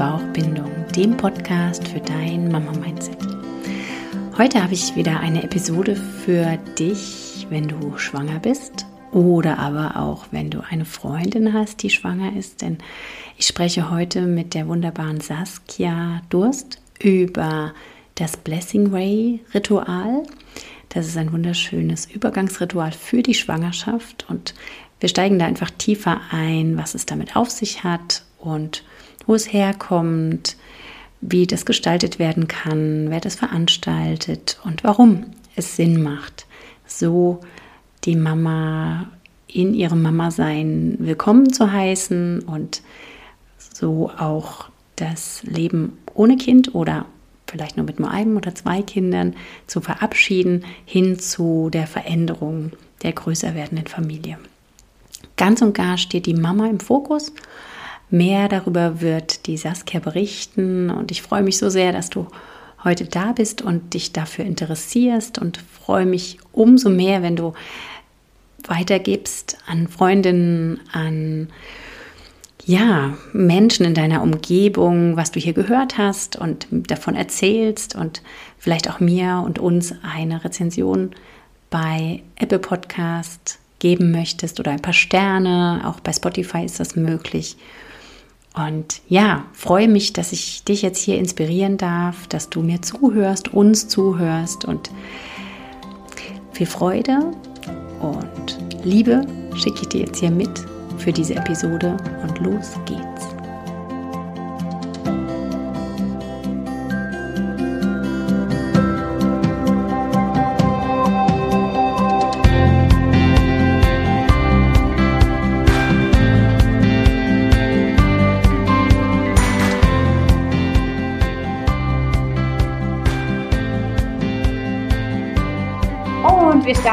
Herz-Bauch-Bindung, dem Podcast für dein Mama-Mindset. Heute habe ich wieder eine Episode für dich, wenn du schwanger bist oder aber auch wenn du eine Freundin hast, die schwanger ist, denn ich spreche heute mit der wunderbaren Saskia Durst über das Blessing Way Ritual. Das ist ein wunderschönes Übergangsritual für die Schwangerschaft und wir steigen da einfach tiefer ein, was es damit auf sich hat und wo es herkommt, wie das gestaltet werden kann, wer das veranstaltet und warum es Sinn macht, so die Mama in ihrem Mama-Sein willkommen zu heißen und so auch das Leben ohne Kind oder vielleicht nur mit nur einem oder zwei Kindern zu verabschieden, hin zu der Veränderung der größer werdenden Familie. Ganz und gar steht die Mama im Fokus. Mehr darüber wird die Saskia berichten und ich freue mich so sehr, dass du heute da bist und dich dafür interessierst und freue mich umso mehr, wenn du weitergibst an Freundinnen, an ja, Menschen in deiner Umgebung, was du hier gehört hast und davon erzählst und vielleicht auch mir und uns eine Rezension bei Apple Podcast geben möchtest oder ein paar Sterne. Auch bei Spotify ist das möglich. Und ja, freue mich, dass ich dich jetzt hier inspirieren darf, dass du mir zuhörst, uns zuhörst und viel Freude und Liebe schicke ich dir jetzt hier mit für diese Episode und los geht's.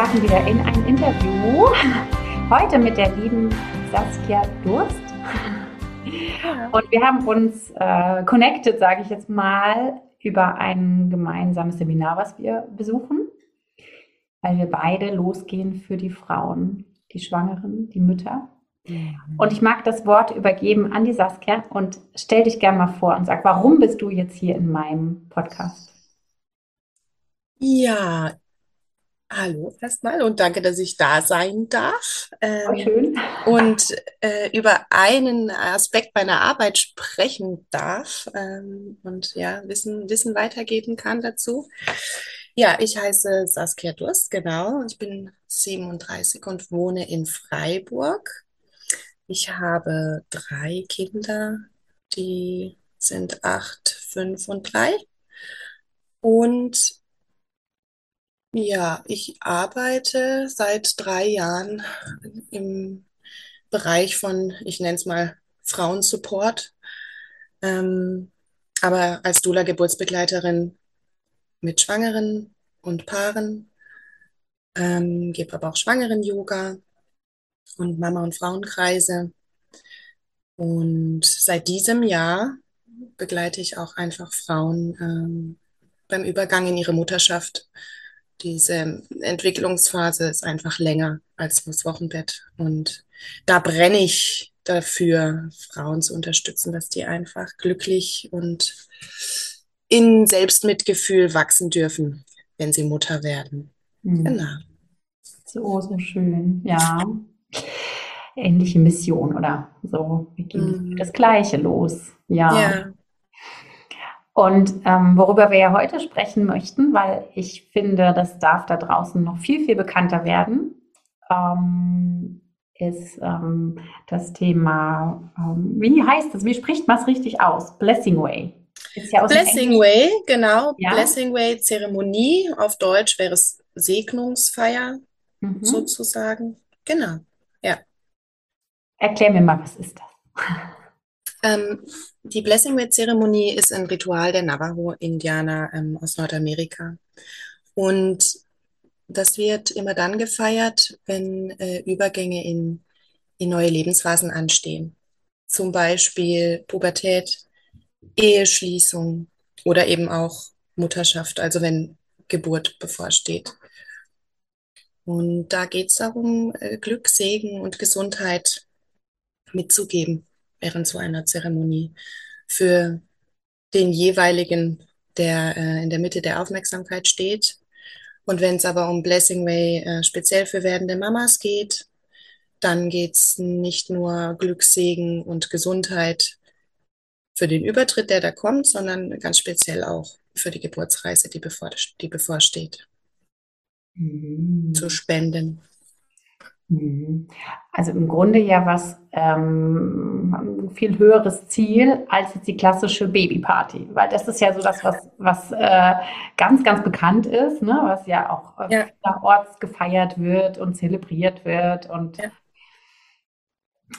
Starten wieder in ein Interview. Heute mit der lieben Saskia Durst. Und wir haben uns äh, connected, sage ich jetzt mal, über ein gemeinsames Seminar, was wir besuchen, weil wir beide losgehen für die Frauen, die Schwangeren, die Mütter. Und ich mag das Wort übergeben an die Saskia und stell dich gerne mal vor und sag, warum bist du jetzt hier in meinem Podcast? Ja, Hallo erstmal und danke, dass ich da sein darf. Ähm, schön. Und äh, über einen Aspekt meiner Arbeit sprechen darf ähm, und ja, Wissen, Wissen weitergeben kann dazu. Ja, ich heiße Saskia Durst, genau. Ich bin 37 und wohne in Freiburg. Ich habe drei Kinder, die sind acht, fünf und drei. Und ja, ich arbeite seit drei Jahren im Bereich von, ich nenne es mal Frauensupport, ähm, aber als Doula-Geburtsbegleiterin mit Schwangeren und Paaren, ähm, gebe aber auch Schwangeren-Yoga und Mama- und Frauenkreise. Und seit diesem Jahr begleite ich auch einfach Frauen ähm, beim Übergang in ihre Mutterschaft diese Entwicklungsphase ist einfach länger als das Wochenbett. Und da brenne ich dafür, Frauen zu unterstützen, dass die einfach glücklich und in Selbstmitgefühl wachsen dürfen, wenn sie Mutter werden. Mhm. Genau. So, so schön. Ja. Ähnliche Mission oder so. Wir gehen mhm. das Gleiche los. Ja. ja. Und ähm, worüber wir ja heute sprechen möchten, weil ich finde, das darf da draußen noch viel, viel bekannter werden, ähm, ist ähm, das Thema, ähm, wie heißt das, wie spricht man es richtig aus? Blessing Way. Ja Blessing Way, genau. Ja? Blessing Way Zeremonie. Auf Deutsch wäre es Segnungsfeier mhm. sozusagen. Genau, ja. Erklär mir mal, was ist das? Ähm, die Blessing Way Zeremonie ist ein Ritual der Navajo-Indianer ähm, aus Nordamerika. Und das wird immer dann gefeiert, wenn äh, Übergänge in, in neue Lebensphasen anstehen. Zum Beispiel Pubertät, Eheschließung oder eben auch Mutterschaft, also wenn Geburt bevorsteht. Und da geht es darum, äh, Glück, Segen und Gesundheit mitzugeben während so einer Zeremonie für den jeweiligen, der äh, in der Mitte der Aufmerksamkeit steht. Und wenn es aber um Blessing Way äh, speziell für werdende Mamas geht, dann geht es nicht nur Glückssegen und Gesundheit für den Übertritt, der da kommt, sondern ganz speziell auch für die Geburtsreise, die, bevor, die bevorsteht. Mhm. Zu spenden. Mhm. Also im Grunde ja was ähm, viel höheres Ziel als jetzt die klassische Babyparty, weil das ist ja so das, was, was äh, ganz, ganz bekannt ist, ne? was ja auch ja. orts gefeiert wird und zelebriert wird und ja.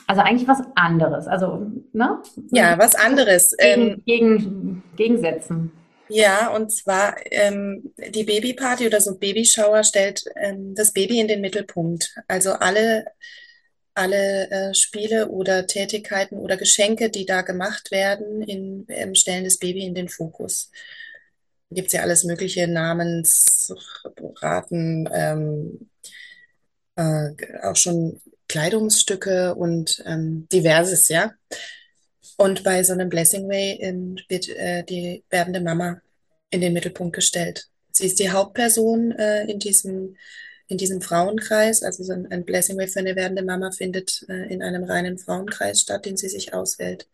Also eigentlich was anderes. Also, ne? Ja, was anderes. Gegen, ähm, gegen, gegensetzen. Ja, und zwar ähm, die Babyparty oder so Babyshower stellt ähm, das Baby in den Mittelpunkt. Also alle, alle äh, Spiele oder Tätigkeiten oder Geschenke, die da gemacht werden, in, ähm, stellen das Baby in den Fokus. Da gibt es ja alles mögliche Namensraten, ähm, äh, auch schon Kleidungsstücke und ähm, diverses, ja. Und bei so einem Blessing Way ähm, wird äh, die werdende Mama in den Mittelpunkt gestellt. Sie ist die Hauptperson äh, in diesem in diesem Frauenkreis, also so ein, ein Blessing Way für eine werdende Mama findet äh, in einem reinen Frauenkreis statt, den sie sich auswählt.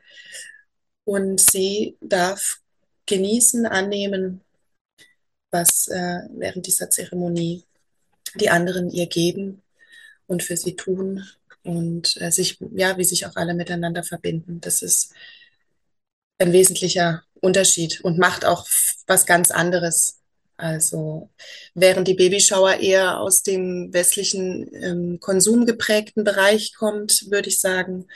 Und sie darf genießen, annehmen, was äh, während dieser Zeremonie die anderen ihr geben und für sie tun und äh, sich, ja, wie sich auch alle miteinander verbinden. Das ist ein wesentlicher Unterschied und macht auch was ganz anderes. Also während die Babyshower eher aus dem westlichen ähm, konsumgeprägten Bereich kommt, würde ich sagen,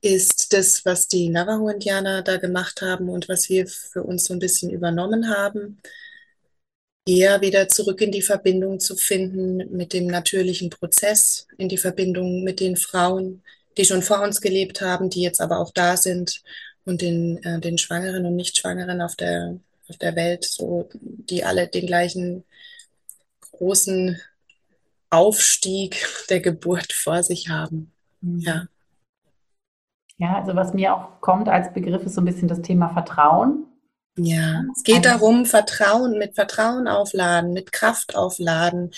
ist das, was die Navajo-Indianer da gemacht haben und was wir für uns so ein bisschen übernommen haben, eher wieder zurück in die Verbindung zu finden mit dem natürlichen Prozess, in die Verbindung mit den Frauen, die schon vor uns gelebt haben, die jetzt aber auch da sind und den, äh, den Schwangeren und Nichtschwangeren auf der, auf der Welt, so, die alle den gleichen großen Aufstieg der Geburt vor sich haben. Mhm. Ja. Ja, also was mir auch kommt als Begriff ist so ein bisschen das Thema Vertrauen. Ja, es geht darum, Vertrauen, mit Vertrauen aufladen, mit Kraft aufladen,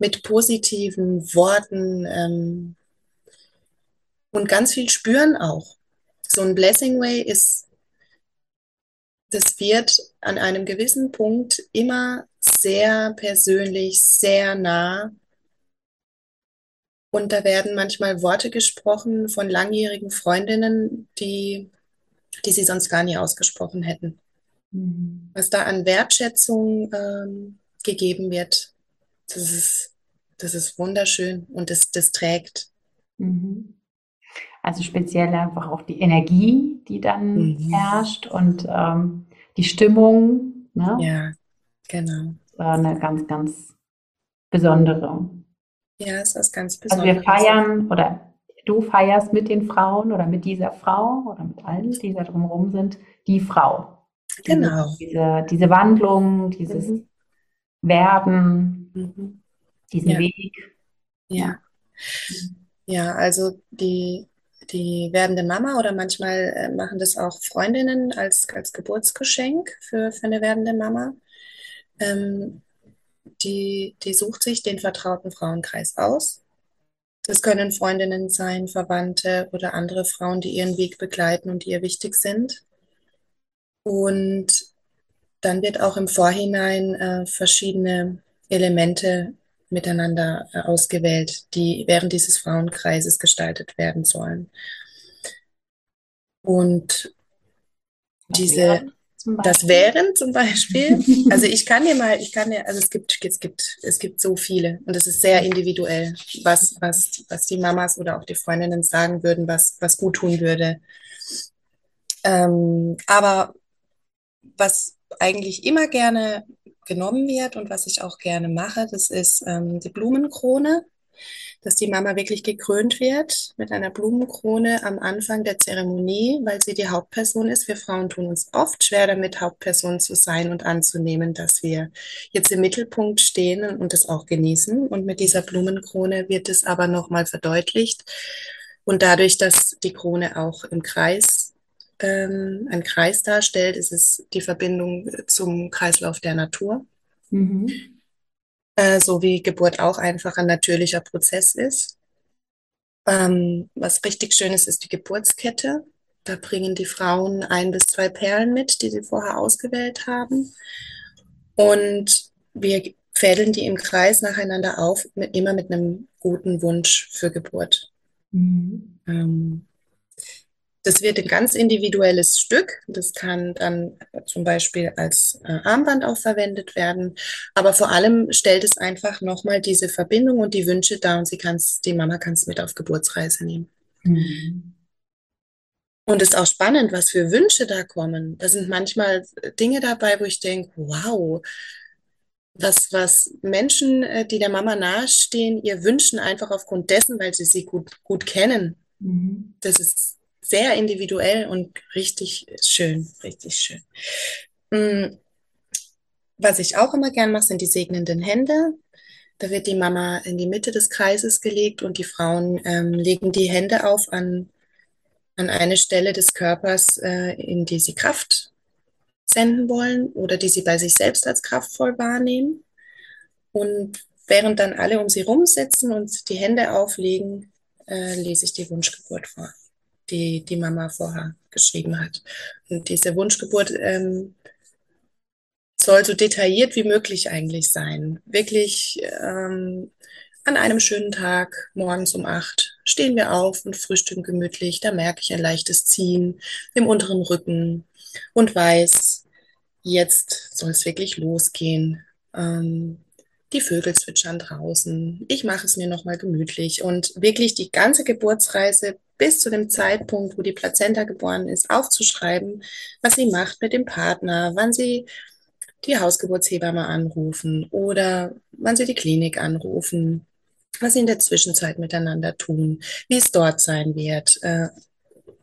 mit positiven Worten ähm, und ganz viel spüren auch. So ein Blessing Way ist, das wird an einem gewissen Punkt immer sehr persönlich, sehr nah. Und da werden manchmal Worte gesprochen von langjährigen Freundinnen, die, die sie sonst gar nie ausgesprochen hätten. Mhm. Was da an Wertschätzung ähm, gegeben wird, das ist, das ist wunderschön und das, das trägt. Mhm. Also speziell einfach auch die Energie, die dann mhm. herrscht und ähm, die Stimmung. Ne? Ja, genau. Eine ganz, ganz besondere. Ja, es ist ganz besonders. Also wir feiern oder du feierst mit den Frauen oder mit dieser Frau oder mit allen, die da drumherum sind, die Frau. Genau. Diese, diese Wandlung, dieses mhm. Werden, mhm. diesen ja. Weg. Ja. Ja, also die, die werdende Mama oder manchmal äh, machen das auch Freundinnen als, als Geburtsgeschenk für, für eine werdende Mama. Ähm, die, die sucht sich den vertrauten Frauenkreis aus. Das können Freundinnen sein, Verwandte oder andere Frauen, die ihren Weg begleiten und die ihr wichtig sind. Und dann wird auch im Vorhinein äh, verschiedene Elemente miteinander äh, ausgewählt, die während dieses Frauenkreises gestaltet werden sollen. Und diese, das wären zum Beispiel, also ich kann dir mal, ich kann dir, also es gibt, es gibt, es gibt so viele und es ist sehr individuell, was, was, was die Mamas oder auch die Freundinnen sagen würden, was, was gut tun würde. Ähm, aber was eigentlich immer gerne genommen wird und was ich auch gerne mache, das ist ähm, die Blumenkrone, dass die Mama wirklich gekrönt wird mit einer Blumenkrone am Anfang der Zeremonie, weil sie die Hauptperson ist. Wir Frauen tun uns oft schwer damit, Hauptperson zu sein und anzunehmen, dass wir jetzt im Mittelpunkt stehen und das auch genießen. Und mit dieser Blumenkrone wird es aber nochmal verdeutlicht, Und dadurch, dass die Krone auch im Kreis ähm, einen Kreis darstellt, ist es die Verbindung zum Kreislauf der Natur. Mhm. Äh, so wie Geburt auch einfach ein natürlicher Prozess ist. Ähm, was richtig schön ist, ist die Geburtskette. Da bringen die Frauen ein bis zwei Perlen mit, die sie vorher ausgewählt haben. Und wir fädeln die im Kreis nacheinander auf, mit, immer mit einem guten Wunsch für Geburt. Mhm. Ähm, das wird ein ganz individuelles Stück. Das kann dann zum Beispiel als äh, Armband auch verwendet werden. Aber vor allem stellt es einfach nochmal diese Verbindung und die Wünsche dar und sie kann's, die Mama kann es mit auf Geburtsreise nehmen. Mhm. Und es ist auch spannend, was für Wünsche da kommen. Da sind manchmal Dinge dabei, wo ich denke, wow, was, was Menschen, äh, die der Mama nahestehen, ihr wünschen einfach aufgrund dessen, weil sie sie gut, gut kennen. Mhm. Das ist sehr individuell und richtig schön, richtig schön. Mm, was ich auch immer gern mache, sind die segnenden Hände. Da wird die Mama in die Mitte des Kreises gelegt und die Frauen ähm, legen die Hände auf an, an eine Stelle des Körpers, äh, in die sie Kraft senden wollen oder die sie bei sich selbst als kraftvoll wahrnehmen. Und während dann alle um sie rumsitzen und die Hände auflegen, äh, lese ich die Wunschgeburt vor die die Mama vorher geschrieben hat. Und diese Wunschgeburt ähm, soll so detailliert wie möglich eigentlich sein. Wirklich ähm, an einem schönen Tag, morgens um acht, stehen wir auf und frühstücken gemütlich. Da merke ich ein leichtes Ziehen im unteren Rücken und weiß, jetzt soll es wirklich losgehen. Ähm, die Vögel zwitschern draußen. Ich mache es mir nochmal gemütlich und wirklich die ganze Geburtsreise bis zu dem Zeitpunkt, wo die Plazenta geboren ist, aufzuschreiben, was sie macht mit dem Partner, wann sie die Hausgeburtshebamme anrufen oder wann sie die Klinik anrufen, was sie in der Zwischenzeit miteinander tun, wie es dort sein wird. Äh,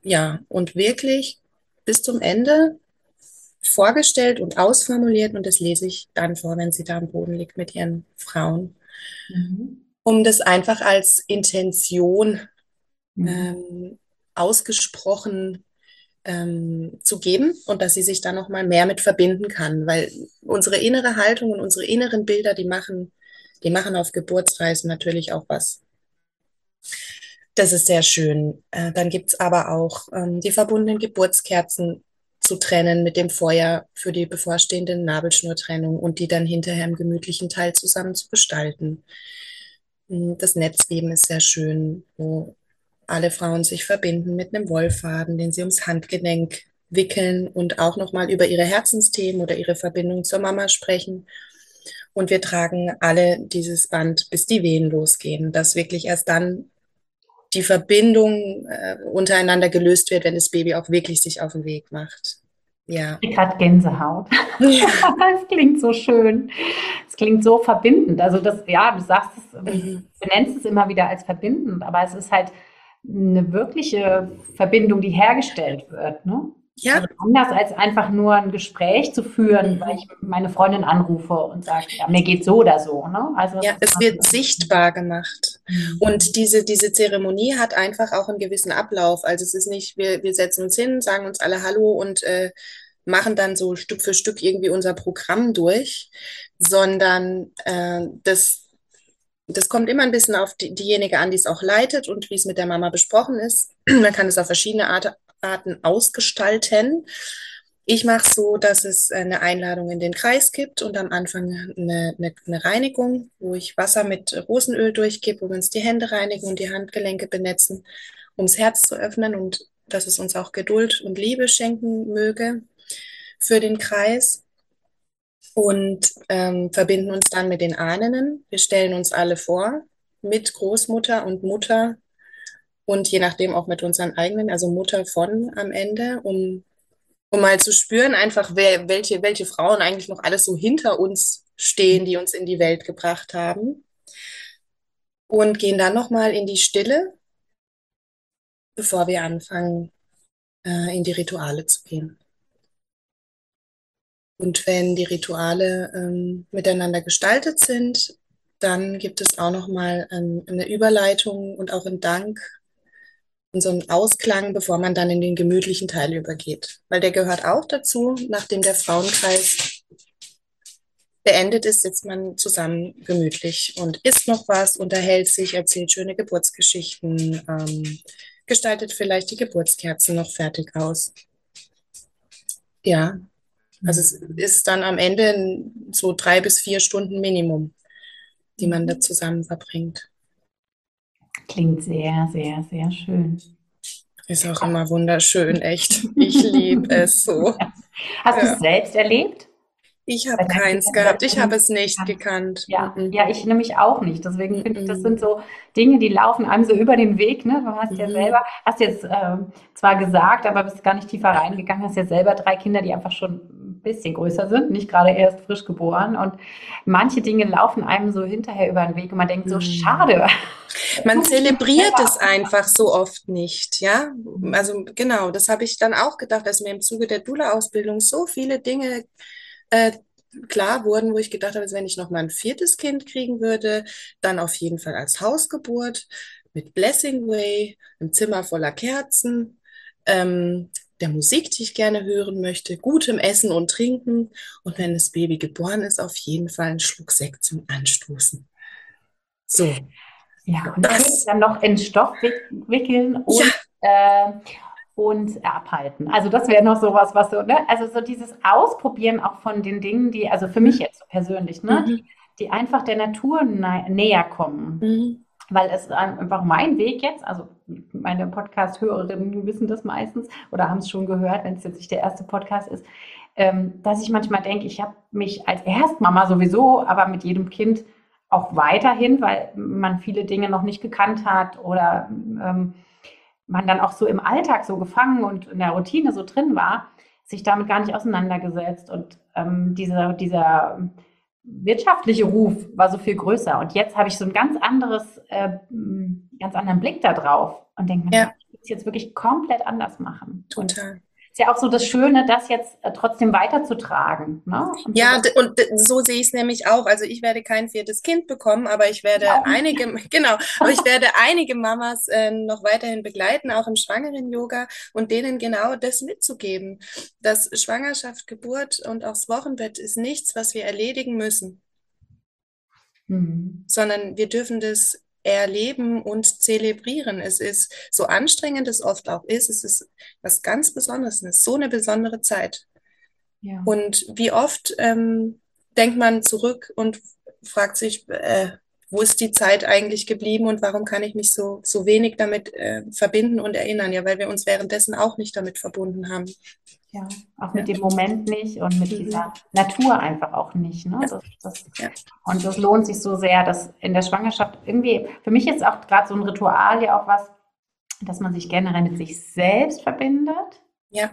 ja, und wirklich bis zum Ende vorgestellt und ausformuliert und das lese ich dann vor, wenn sie da am Boden liegt mit ihren Frauen, mhm. um das einfach als Intention mhm. ähm, ausgesprochen ähm, zu geben und dass sie sich da noch mal mehr mit verbinden kann, weil unsere innere Haltung und unsere inneren Bilder, die machen, die machen auf Geburtsreisen natürlich auch was. Das ist sehr schön. Äh, dann gibt's aber auch ähm, die verbundenen Geburtskerzen zu trennen mit dem Feuer für die bevorstehende Nabelschnurtrennung und die dann hinterher im gemütlichen Teil zusammen zu gestalten. Hm, das Netzleben ist sehr schön, wo alle Frauen sich verbinden mit einem Wollfaden, den sie ums Handgelenk wickeln und auch nochmal über ihre Herzensthemen oder ihre Verbindung zur Mama sprechen. Und wir tragen alle dieses Band, bis die Wehen losgehen, dass wirklich erst dann die Verbindung äh, untereinander gelöst wird, wenn das Baby auch wirklich sich auf den Weg macht. Ja. Ich gerade Gänsehaut. Ja. das klingt so schön. Es klingt so verbindend. Also das, ja, du sagst es, mhm. du nennst es immer wieder als verbindend, aber es ist halt eine wirkliche Verbindung, die hergestellt wird. Ne? Ja. Also anders als einfach nur ein Gespräch zu führen, mhm. weil ich meine Freundin anrufe und sage, ja, mir geht so oder so. Ne? Also ja, es wird sichtbar gemacht. Mhm. Und diese, diese Zeremonie hat einfach auch einen gewissen Ablauf. Also es ist nicht, wir, wir setzen uns hin, sagen uns alle Hallo und äh, machen dann so Stück für Stück irgendwie unser Programm durch, sondern äh, das, das kommt immer ein bisschen auf die, diejenige an, die es auch leitet und wie es mit der Mama besprochen ist. Man kann es auf verschiedene Art, Arten ausgestalten. Ich mache es so, dass es eine Einladung in den Kreis gibt und am Anfang eine, eine, eine Reinigung, wo ich Wasser mit Rosenöl durchgebe, wo wir uns die Hände reinigen und die Handgelenke benetzen, um das Herz zu öffnen und dass es uns auch Geduld und Liebe schenken möge für den Kreis und ähm, verbinden uns dann mit den Ahnen. Wir stellen uns alle vor mit Großmutter und Mutter und je nachdem auch mit unseren eigenen, also Mutter von am Ende, um, um mal zu spüren, einfach wer, welche, welche Frauen eigentlich noch alles so hinter uns stehen, die uns in die Welt gebracht haben. Und gehen dann nochmal in die Stille, bevor wir anfangen, äh, in die Rituale zu gehen. Und wenn die Rituale ähm, miteinander gestaltet sind, dann gibt es auch nochmal ähm, eine Überleitung und auch einen Dank Und so ein Ausklang, bevor man dann in den gemütlichen Teil übergeht. Weil der gehört auch dazu, nachdem der Frauenkreis beendet ist, sitzt man zusammen gemütlich und isst noch was, unterhält sich, erzählt schöne Geburtsgeschichten, ähm, gestaltet vielleicht die Geburtskerzen noch fertig aus. Ja, also es ist dann am Ende so drei bis vier Stunden Minimum, die man da zusammen verbringt. Klingt sehr, sehr, sehr schön. Ist auch immer wunderschön, echt. Ich liebe es so. Hast ja. du es selbst erlebt? Ich habe keins gehabt. Ich habe es nicht gekannt. Ja, mhm. ja, ich nämlich auch nicht. Deswegen finde ich, das sind so Dinge, die laufen einem so über den Weg. Ne? Du hast ja mhm. selber, hast jetzt äh, zwar gesagt, aber bist gar nicht tiefer reingegangen, hast ja selber drei Kinder, die einfach schon bisschen größer sind, nicht gerade erst frisch geboren. Und manche Dinge laufen einem so hinterher über den Weg und man denkt so, mhm. schade. Man zelebriert es einfach so oft nicht, ja. Also genau, das habe ich dann auch gedacht, dass mir im Zuge der Dula-Ausbildung so viele Dinge äh, klar wurden, wo ich gedacht habe, wenn ich noch mal ein viertes Kind kriegen würde, dann auf jeden Fall als Hausgeburt mit Blessing Way, einem Zimmer voller Kerzen, ähm, der Musik, die ich gerne hören möchte, gutem Essen und Trinken und wenn das Baby geboren ist, auf jeden Fall einen Schluck Sekt zum Anstoßen. So. Ja, und das dann noch in Stoff wickeln und ja. äh, und abhalten. Also das wäre noch sowas, was so, ne? Also so dieses Ausprobieren auch von den Dingen, die, also für mich jetzt so persönlich, ne? Mhm. Die, die, einfach der Natur näher kommen. Mhm. Weil es einfach mein Weg jetzt, also meine Podcast-Hörerinnen wissen das meistens oder haben es schon gehört, wenn es jetzt nicht der erste Podcast ist, ähm, dass ich manchmal denke, ich habe mich als Erstmama sowieso, aber mit jedem Kind auch weiterhin, weil man viele Dinge noch nicht gekannt hat oder ähm, man dann auch so im Alltag so gefangen und in der Routine so drin war, sich damit gar nicht auseinandergesetzt. Und ähm, dieser, dieser wirtschaftliche Ruf war so viel größer. Und jetzt habe ich so ein ganz anderes, äh, ganz anderen Blick da drauf und denke mir, ja. ich muss jetzt wirklich komplett anders machen. Total. Und ist ja auch so das Schöne, das jetzt äh, trotzdem weiterzutragen. Ne? Und ja, so und so sehe ich es nämlich auch. Also ich werde kein viertes Kind bekommen, aber ich werde ja. einige, genau, aber ich werde einige Mamas äh, noch weiterhin begleiten, auch im Schwangeren-Yoga und denen genau das mitzugeben, dass Schwangerschaft, Geburt und auch das Wochenbett ist nichts, was wir erledigen müssen. Mhm. Sondern wir dürfen das erleben und zelebrieren. Es ist so anstrengend es oft auch ist, es ist was ganz Besonderes, es ist so eine besondere Zeit. Ja. Und wie oft ähm, denkt man zurück und fragt sich, äh, wo ist die Zeit eigentlich geblieben und warum kann ich mich so, so wenig damit äh, verbinden und erinnern? Ja, weil wir uns währenddessen auch nicht damit verbunden haben. Ja, auch mit ja. dem Moment nicht und mit mhm. dieser Natur einfach auch nicht. Ne? Das, das, ja. Und das lohnt sich so sehr, dass in der Schwangerschaft irgendwie, für mich ist auch gerade so ein Ritual ja auch was, dass man sich generell mit sich selbst verbindet. Ja.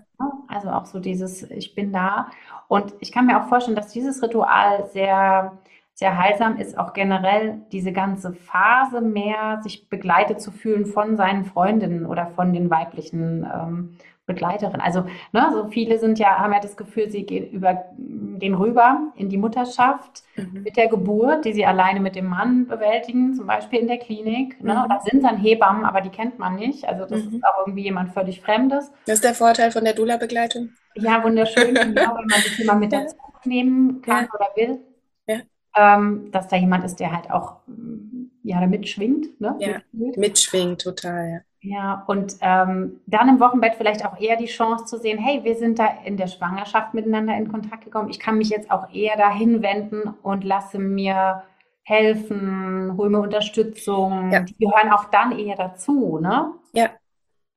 Also auch so dieses, ich bin da. Und ich kann mir auch vorstellen, dass dieses Ritual sehr, sehr heilsam ist, auch generell diese ganze Phase mehr sich begleitet zu fühlen von seinen Freundinnen oder von den weiblichen ähm, Begleiterin. Also ne, so viele sind ja, haben ja das Gefühl, sie gehen über den rüber in die Mutterschaft mhm. mit der Geburt, die sie alleine mit dem Mann bewältigen, zum Beispiel in der Klinik. Ne? Mhm. Da sind dann Hebammen, aber die kennt man nicht. Also das mhm. ist auch irgendwie jemand völlig Fremdes. Das ist der Vorteil von der Dula-Begleitung. Ja, wunderschön, genau, wenn man sich jemand mit dazu nehmen kann ja. oder will. Ja. Ähm, dass da jemand ist, der halt auch ja, da mitschwingt. Ne? Ja, mitschwingt, total, ja. Ja, und ähm, dann im Wochenbett vielleicht auch eher die Chance zu sehen, hey, wir sind da in der Schwangerschaft miteinander in Kontakt gekommen. Ich kann mich jetzt auch eher dahin wenden und lasse mir helfen, hole mir Unterstützung. Ja. Die gehören auch dann eher dazu, ne? Ja,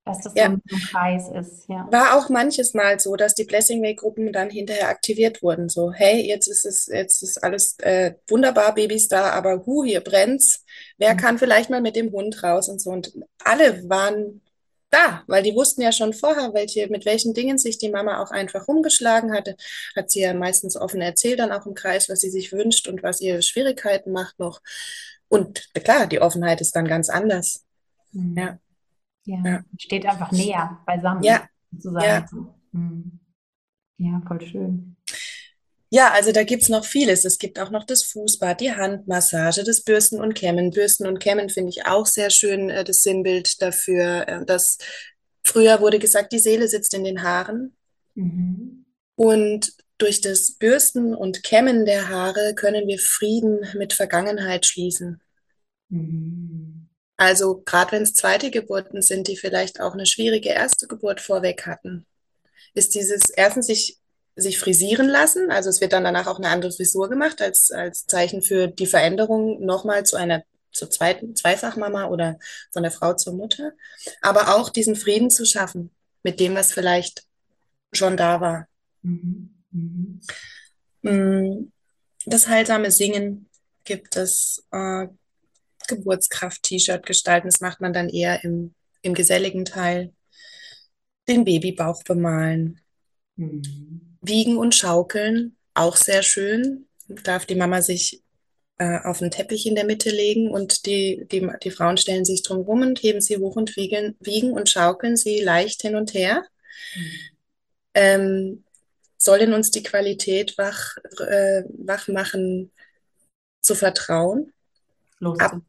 dass das ja. so ein Kreis ist. Ja. War auch manches Mal so, dass die Blessing Way Gruppen dann hinterher aktiviert wurden. So, hey, jetzt ist es, jetzt ist alles äh, wunderbar, Babys da, aber hu, hier brennt's. Wer mhm. kann vielleicht mal mit dem Hund raus und so? Und alle waren da, weil die wussten ja schon vorher, welche, mit welchen Dingen sich die Mama auch einfach rumgeschlagen hatte. Hat sie ja meistens offen erzählt, dann auch im Kreis, was sie sich wünscht und was ihr Schwierigkeiten macht noch. Und klar, die Offenheit ist dann ganz anders. Mhm. Ja. Ja, ja. steht einfach näher beisammen. Ja. Sozusagen. Ja. Hm. ja, voll schön. Ja, also da gibt's noch vieles. Es gibt auch noch das Fußbad, die Handmassage, das Bürsten und Kämmen. Bürsten und Kämmen finde ich auch sehr schön, äh, das Sinnbild dafür, äh, dass früher wurde gesagt, die Seele sitzt in den Haaren. Mhm. Und durch das Bürsten und Kämmen der Haare können wir Frieden mit Vergangenheit schließen. Mhm. Also gerade wenn es zweite Geburten sind, die vielleicht auch eine schwierige erste Geburt vorweg hatten, ist dieses erstens sich sich frisieren lassen. Also es wird dann danach auch eine andere Frisur gemacht als, als Zeichen für die Veränderung nochmal zu einer zur zweiten Zweifachmama oder von der Frau zur Mutter. Aber auch diesen Frieden zu schaffen mit dem, was vielleicht schon da war. Mhm. Mhm. Mm, Das heilsame Singen gibt es. Äh, Geburtskraft-T-Shirt gestalten. Das macht man dann eher im, im geselligen Teil. Den Babybauch bemalen. Mhm. Wiegen und Schaukeln, auch sehr schön. Darf die Mama sich äh, auf einen Teppich in der Mitte legen und die, die, die Frauen stellen sich drum rum und heben sie hoch und wiegen, wiegen und schaukeln sie leicht hin und her. Ähm, soll in uns die Qualität wach, äh, wach machen, zu vertrauen, Loszulassen.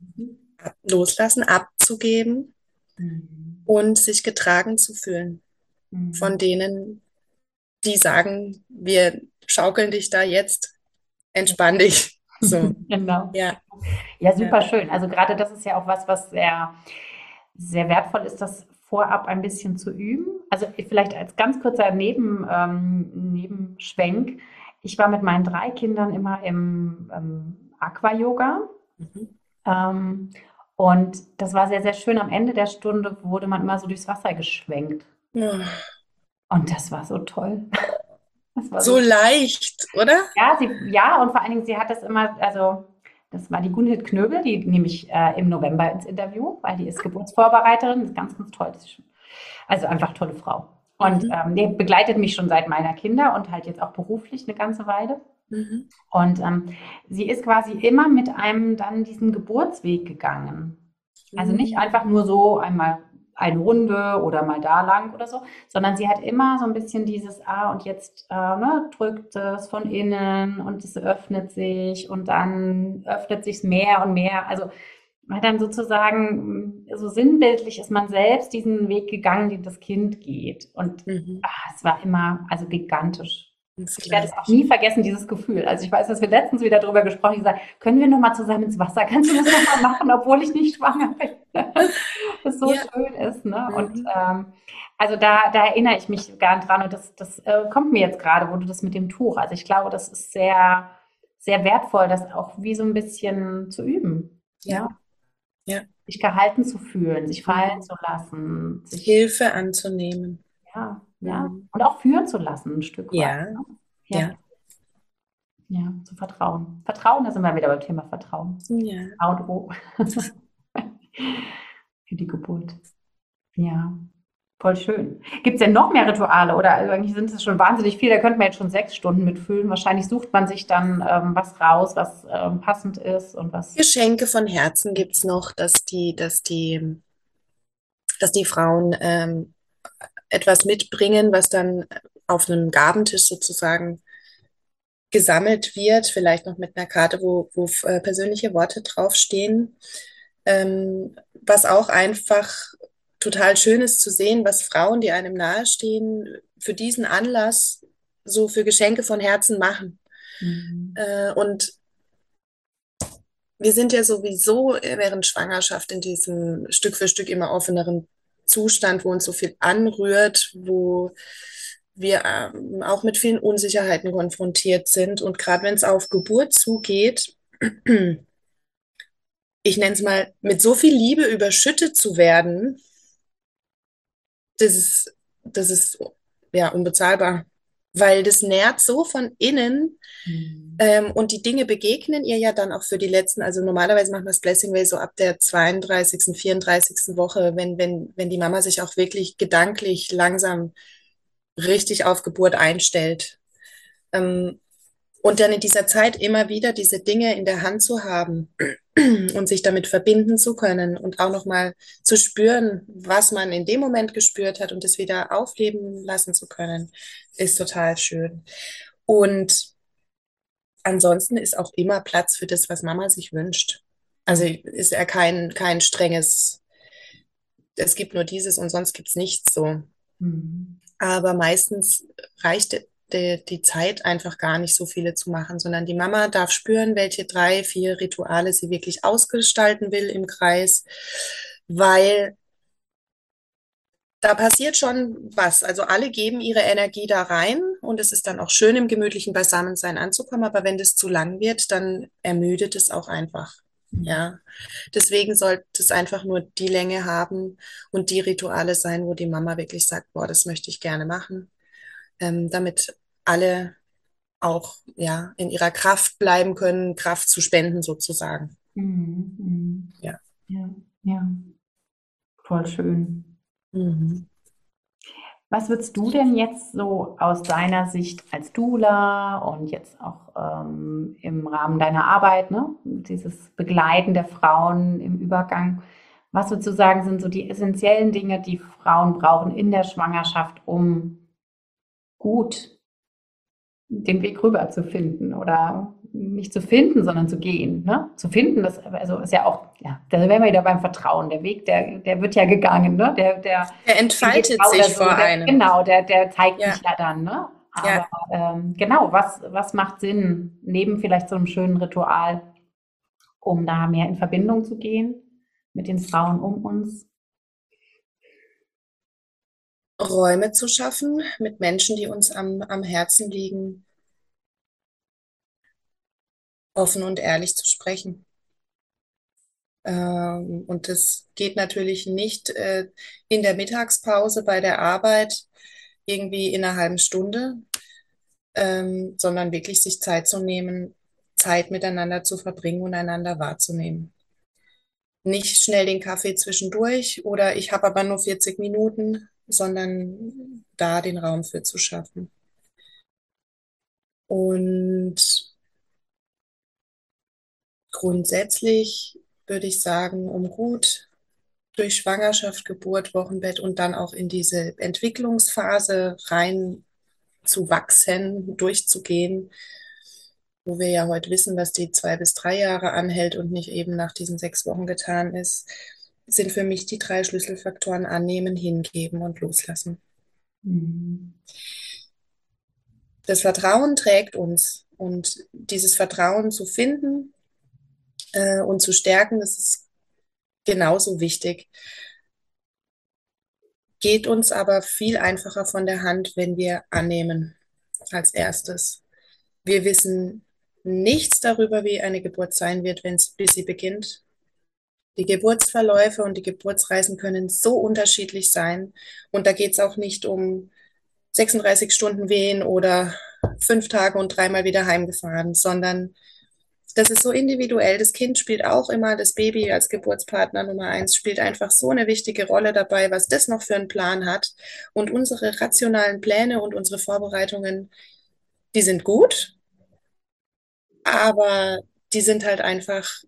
ab, loslassen, abzugeben Mhm. und sich getragen zu fühlen Mhm. von denen, die sagen, wir schaukeln dich da jetzt, entspann dich. So, Genau. ja. Ja, super schön. Also gerade das ist ja auch was, was sehr, sehr wertvoll ist, das vorab ein bisschen zu üben. Also vielleicht als ganz kurzer Neben, ähm, Nebenschwenk. Ich war mit meinen drei Kindern immer im ähm, Aqua-Yoga. Mhm. Ähm, und das war sehr, sehr schön. Am Ende der Stunde wurde man immer so durchs Wasser geschwenkt. Ja. Und das war so toll. War So leicht, oder? Ja, sie, ja, und vor allen Dingen, sie hat das immer, also das war die Gunhild Knöbel, die nehme ich äh, im November ins Interview, weil die ist Geburtsvorbereiterin, ist ganz, ganz toll. Also einfach tolle Frau. Und Mhm. ähm, die begleitet mich schon seit meiner Kinder und halt jetzt auch beruflich eine ganze Weile. Mhm. Und ähm, sie ist quasi immer mit einem dann diesen Geburtsweg gegangen. Also nicht einfach nur so einmal eine Runde oder mal da lang oder so, sondern sie hat immer so ein bisschen dieses, ah, und jetzt äh, ne, drückt es von innen und es öffnet sich und dann öffnet sich mehr und mehr. Also man hat dann sozusagen, mm, so sinnbildlich ist man selbst diesen Weg gegangen, den das Kind geht. Und Mhm. ah, es war immer, also gigantisch. Ich werde es auch nie vergessen, dieses Gefühl. Also ich weiß, dass wir letztens wieder darüber gesprochen haben, gesagt, können wir noch mal zusammen ins Wasser? Kannst du das noch mal machen, obwohl ich nicht schwanger bin? Das so Ja. schön ist, ne? Mhm. Und ähm, also da, da erinnere ich mich gern dran und das, das äh, kommt mir jetzt gerade, wo du das mit dem Tuch. Also ich glaube, das ist sehr, sehr wertvoll, das auch wie so ein bisschen zu üben. Ja. Ja. Sich gehalten zu fühlen, sich fallen zu lassen, sich Hilfe anzunehmen. ja, ja. Mhm. Und auch führen zu lassen, ein Stück weit. Ja. ne? Ja. Ja, zu vertrauen. Vertrauen, da sind wir wieder beim Thema Vertrauen. Ja. Auto für die Geburt. Ja, voll schön. Gibt es denn noch mehr Rituale oder also eigentlich sind es schon wahnsinnig viel? Da könnte man jetzt schon sechs Stunden mitfüllen. Wahrscheinlich sucht man sich dann ähm, was raus, was ähm, passend ist und was. Geschenke von Herzen gibt es noch, dass die, dass die, dass die Frauen ähm, etwas mitbringen, was dann auf einem Gabentisch sozusagen gesammelt wird, vielleicht noch mit einer Karte, wo, wo äh, persönliche Worte draufstehen. Ähm, was auch einfach total schön ist zu sehen, was Frauen, die einem nahestehen, für diesen Anlass so für Geschenke von Herzen machen. Mhm. Äh, und wir sind ja sowieso während Schwangerschaft in diesem Stück für Stück immer offeneren Zustand, wo uns so viel anrührt, wo wir ähm, auch mit vielen Unsicherheiten konfrontiert sind. Und gerade wenn es auf Geburt zugeht, ich nenne es mal, mit so viel Liebe überschüttet zu werden, das ist, das ist ja unbezahlbar. Weil das nährt so von innen Mhm. ähm, und die Dinge begegnen ihr ja dann auch für die letzten, also normalerweise machen wir das Blessing Way so ab der 32., 34. Woche, wenn, wenn, wenn die Mama sich auch wirklich gedanklich langsam richtig auf Geburt einstellt. Ähm, und dann in dieser Zeit immer wieder diese Dinge in der Hand zu haben und sich damit verbinden zu können und auch nochmal zu spüren, was man in dem Moment gespürt hat und es wieder aufleben lassen zu können, ist total schön. Und ansonsten ist auch immer Platz für das, was Mama sich wünscht. Also ist er kein, kein strenges, es gibt nur dieses und sonst gibt es nichts so. Mhm. Aber meistens reicht die, die Zeit einfach gar nicht so viele zu machen, sondern die Mama darf spüren, welche drei, vier Rituale sie wirklich ausgestalten will im Kreis, weil da passiert schon was. Also alle geben ihre Energie da rein und es ist dann auch schön im gemütlichen Beisammensein anzukommen, aber wenn das zu lang wird, dann ermüdet es auch einfach. Ja, deswegen sollte es einfach nur die Länge haben und die Rituale sein, wo die Mama wirklich sagt, boah, das möchte ich gerne machen, ähm, damit alle auch ja in ihrer Kraft bleiben können, Kraft zu spenden sozusagen. Mhm. mhm. Ja. ja, ja, voll schön. Mhm. Was würdest du denn jetzt so aus deiner Sicht als Dula und jetzt auch ähm, im Rahmen deiner Arbeit, ne, dieses Begleiten der Frauen im Übergang, was würdest du sagen, sind so die essentiellen Dinge, die Frauen brauchen in der Schwangerschaft, um gut den Weg rüber zu finden oder nicht zu finden, sondern zu gehen. Ne? Zu finden, das also ist ja auch, ja, da wären wir wieder beim Vertrauen. Der Weg, der, der wird ja gegangen, ne? Der, der, der entfaltet sich so, vor der, einem. Genau, der, der zeigt ja. sich ja dann, ne? Aber ja. ähm, genau, was, was macht Sinn, neben vielleicht so einem schönen Ritual, um da mehr in Verbindung zu gehen mit den Frauen um uns? Räume zu schaffen mit Menschen, die uns am, am Herzen liegen, offen und ehrlich zu sprechen. Ähm, und das geht natürlich nicht äh, in der Mittagspause bei der Arbeit irgendwie in einer halben Stunde, ähm, sondern wirklich sich Zeit zu nehmen, Zeit miteinander zu verbringen und einander wahrzunehmen. Nicht schnell den Kaffee zwischendurch oder ich habe aber nur 40 Minuten, sondern da den Raum für zu schaffen. Und grundsätzlich würde ich sagen, um gut durch Schwangerschaft, Geburt, Wochenbett und dann auch in diese Entwicklungsphase rein zu wachsen, durchzugehen, wo wir ja heute wissen, dass die zwei bis drei Jahre anhält und nicht eben nach diesen sechs Wochen getan ist, sind für mich die drei Schlüsselfaktoren annehmen, hingeben und loslassen. Mhm. Das Vertrauen trägt uns und dieses Vertrauen zu finden, äh, und zu stärken, das ist genauso wichtig. Geht uns aber viel einfacher von der Hand, wenn wir annehmen als erstes. Wir wissen nichts darüber, wie eine Geburt sein wird, wenn sie beginnt. Die Geburtsverläufe und die Geburtsreisen können so unterschiedlich sein. Und da geht es auch nicht um 36 Stunden wehen oder fünf Tage und dreimal wieder heimgefahren, sondern das ist so individuell. Das Kind spielt auch immer, das Baby als Geburtspartner Nummer eins spielt einfach so eine wichtige Rolle dabei, was das noch für einen Plan hat. Und unsere rationalen Pläne und unsere Vorbereitungen, die sind gut, aber die sind halt einfach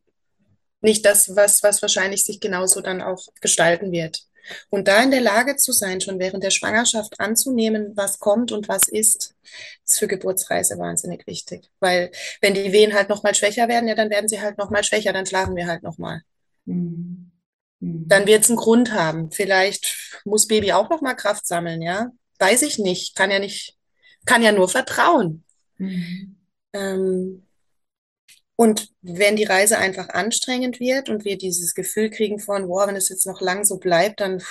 nicht das, was, was wahrscheinlich sich genauso dann auch gestalten wird. Und da in der Lage zu sein, schon während der Schwangerschaft anzunehmen, was kommt und was ist, ist für Geburtsreise wahnsinnig wichtig. Weil wenn die Wehen halt nochmal schwächer werden, ja, dann werden sie halt nochmal schwächer, dann schlafen wir halt nochmal. Mhm. Mhm. Dann wird es einen Grund haben. Vielleicht muss Baby auch nochmal Kraft sammeln, ja. Weiß ich nicht. Kann ja nicht, kann ja nur vertrauen. Mhm. Ähm, und wenn die Reise einfach anstrengend wird und wir dieses Gefühl kriegen von, wow, wenn es jetzt noch lang so bleibt, dann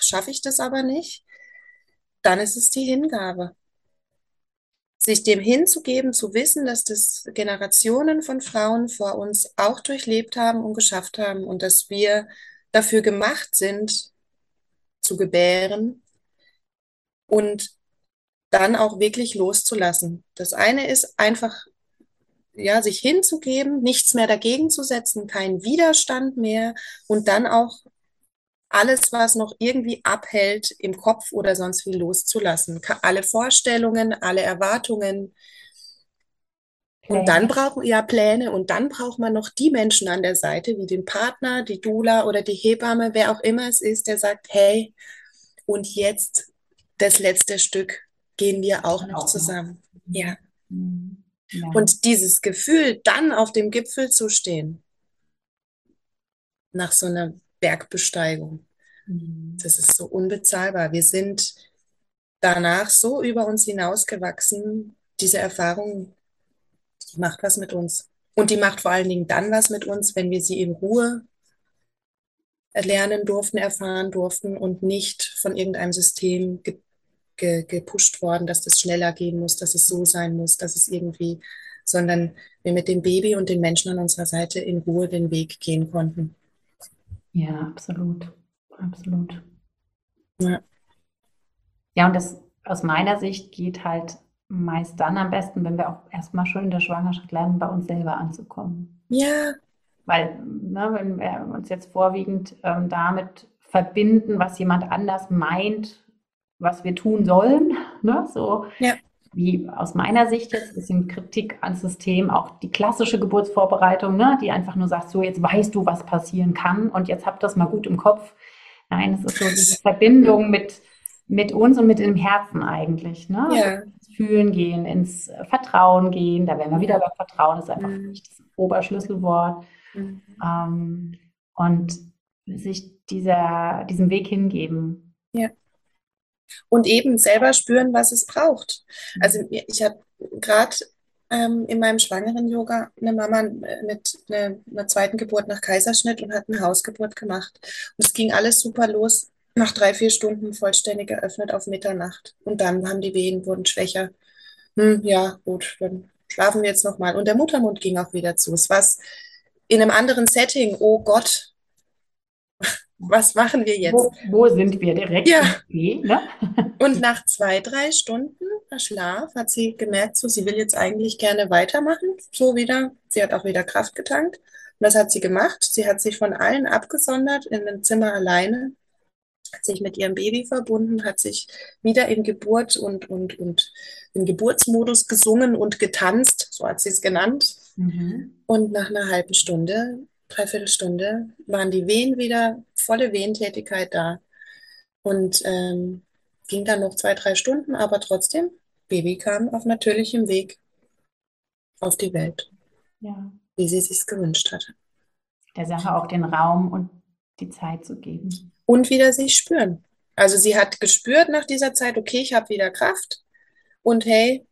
schaffe ich das aber nicht, dann ist es die Hingabe. Sich dem hinzugeben, zu wissen, dass das Generationen von Frauen vor uns auch durchlebt haben und geschafft haben und dass wir dafür gemacht sind, zu gebären und dann auch wirklich loszulassen. Das eine ist einfach ja, sich hinzugeben, nichts mehr dagegen zu setzen, kein Widerstand mehr und dann auch alles, was noch irgendwie abhält, im Kopf oder sonst wie loszulassen. Alle Vorstellungen, alle Erwartungen. Okay. Und dann brauchen ja Pläne und dann braucht man noch die Menschen an der Seite, wie den Partner, die Dula oder die Hebamme, wer auch immer es ist, der sagt, hey, und jetzt das letzte Stück gehen wir auch noch zusammen. Ja. Mhm. Ja. Und dieses Gefühl, dann auf dem Gipfel zu stehen, nach so einer Bergbesteigung, mhm. das ist so unbezahlbar. Wir sind danach so über uns hinausgewachsen. Diese Erfahrung, die macht was mit uns. Und die macht vor allen Dingen dann was mit uns, wenn wir sie in Ruhe lernen durften, erfahren durften und nicht von irgendeinem System ge ge gepusht worden, dass das schneller gehen muss, dass es so sein muss, dass es irgendwie, sondern wir mit dem Baby und den Menschen an unserer Seite in Ruhe den Weg gehen konnten. Ja, absolut. Absolut. Ja. Ja, und das aus meiner Sicht geht halt meist dann am besten, wenn wir auch erstmal schon in der Schwangerschaft lernen, bei uns selber anzukommen. Ja. Weil, ne, wenn wir uns jetzt vorwiegend ähm, damit verbinden, was jemand anders meint, was wir tun sollen, ne, so ja. wie aus meiner Sicht jetzt ein bisschen Kritik ans System, auch die klassische Geburtsvorbereitung, ne, die einfach nur sagt, so jetzt weißt du, was passieren kann und jetzt habt das mal gut im Kopf. Nein, es ist so diese Verbindung mit mit uns und mit dem Herzen eigentlich. Ne? Ja. Ins Fühlen gehen, ins Vertrauen gehen. Da wären wir wieder beim Vertrauen, das ist einfach mhm. das Oberschlüsselwort. Mhm. Ähm, und sich dieser, diesem Weg hingeben. Ja. Und eben selber spüren, was es braucht. Mhm. Also ich habe gerade ähm, in meinem schwangeren Yoga eine Mama mit einer, einer zweiten Geburt nach Kaiserschnitt und hat eine Hausgeburt gemacht. Und es ging alles super los nach drei, vier Stunden vollständig geöffnet auf Mitternacht. Und dann haben die Wehen, wurden schwächer. Hm, ja, gut, dann schlafen wir jetzt nochmal. Und der Muttermund ging auch wieder zu. Es war in einem anderen Setting. Oh Gott, was machen wir jetzt? Wo, wo sind wir direkt? Ja. Okay, ne? Und nach zwei, drei Stunden Schlaf hat sie gemerkt, so, sie will jetzt eigentlich gerne weitermachen. So wieder. Sie hat auch wieder Kraft getankt. Und das hat sie gemacht. Sie hat sich von allen abgesondert in einem Zimmer alleine hat sich mit ihrem Baby verbunden, hat sich wieder in Geburt und, und, und im Geburtsmodus gesungen und getanzt, so hat sie es genannt. Mhm. Und nach einer halben Stunde, dreiviertel Stunde, waren die Wehen wieder, volle Wehentätigkeit da. Und ähm, ging dann noch zwei, drei Stunden, aber trotzdem, Baby kam auf natürlichem Weg auf die Welt. Ja. Wie sie sich gewünscht hatte. Der Sache auch den Raum und die Zeit zu geben und wieder sich spüren. Also sie hat gespürt nach dieser Zeit, okay, ich habe wieder Kraft und hey,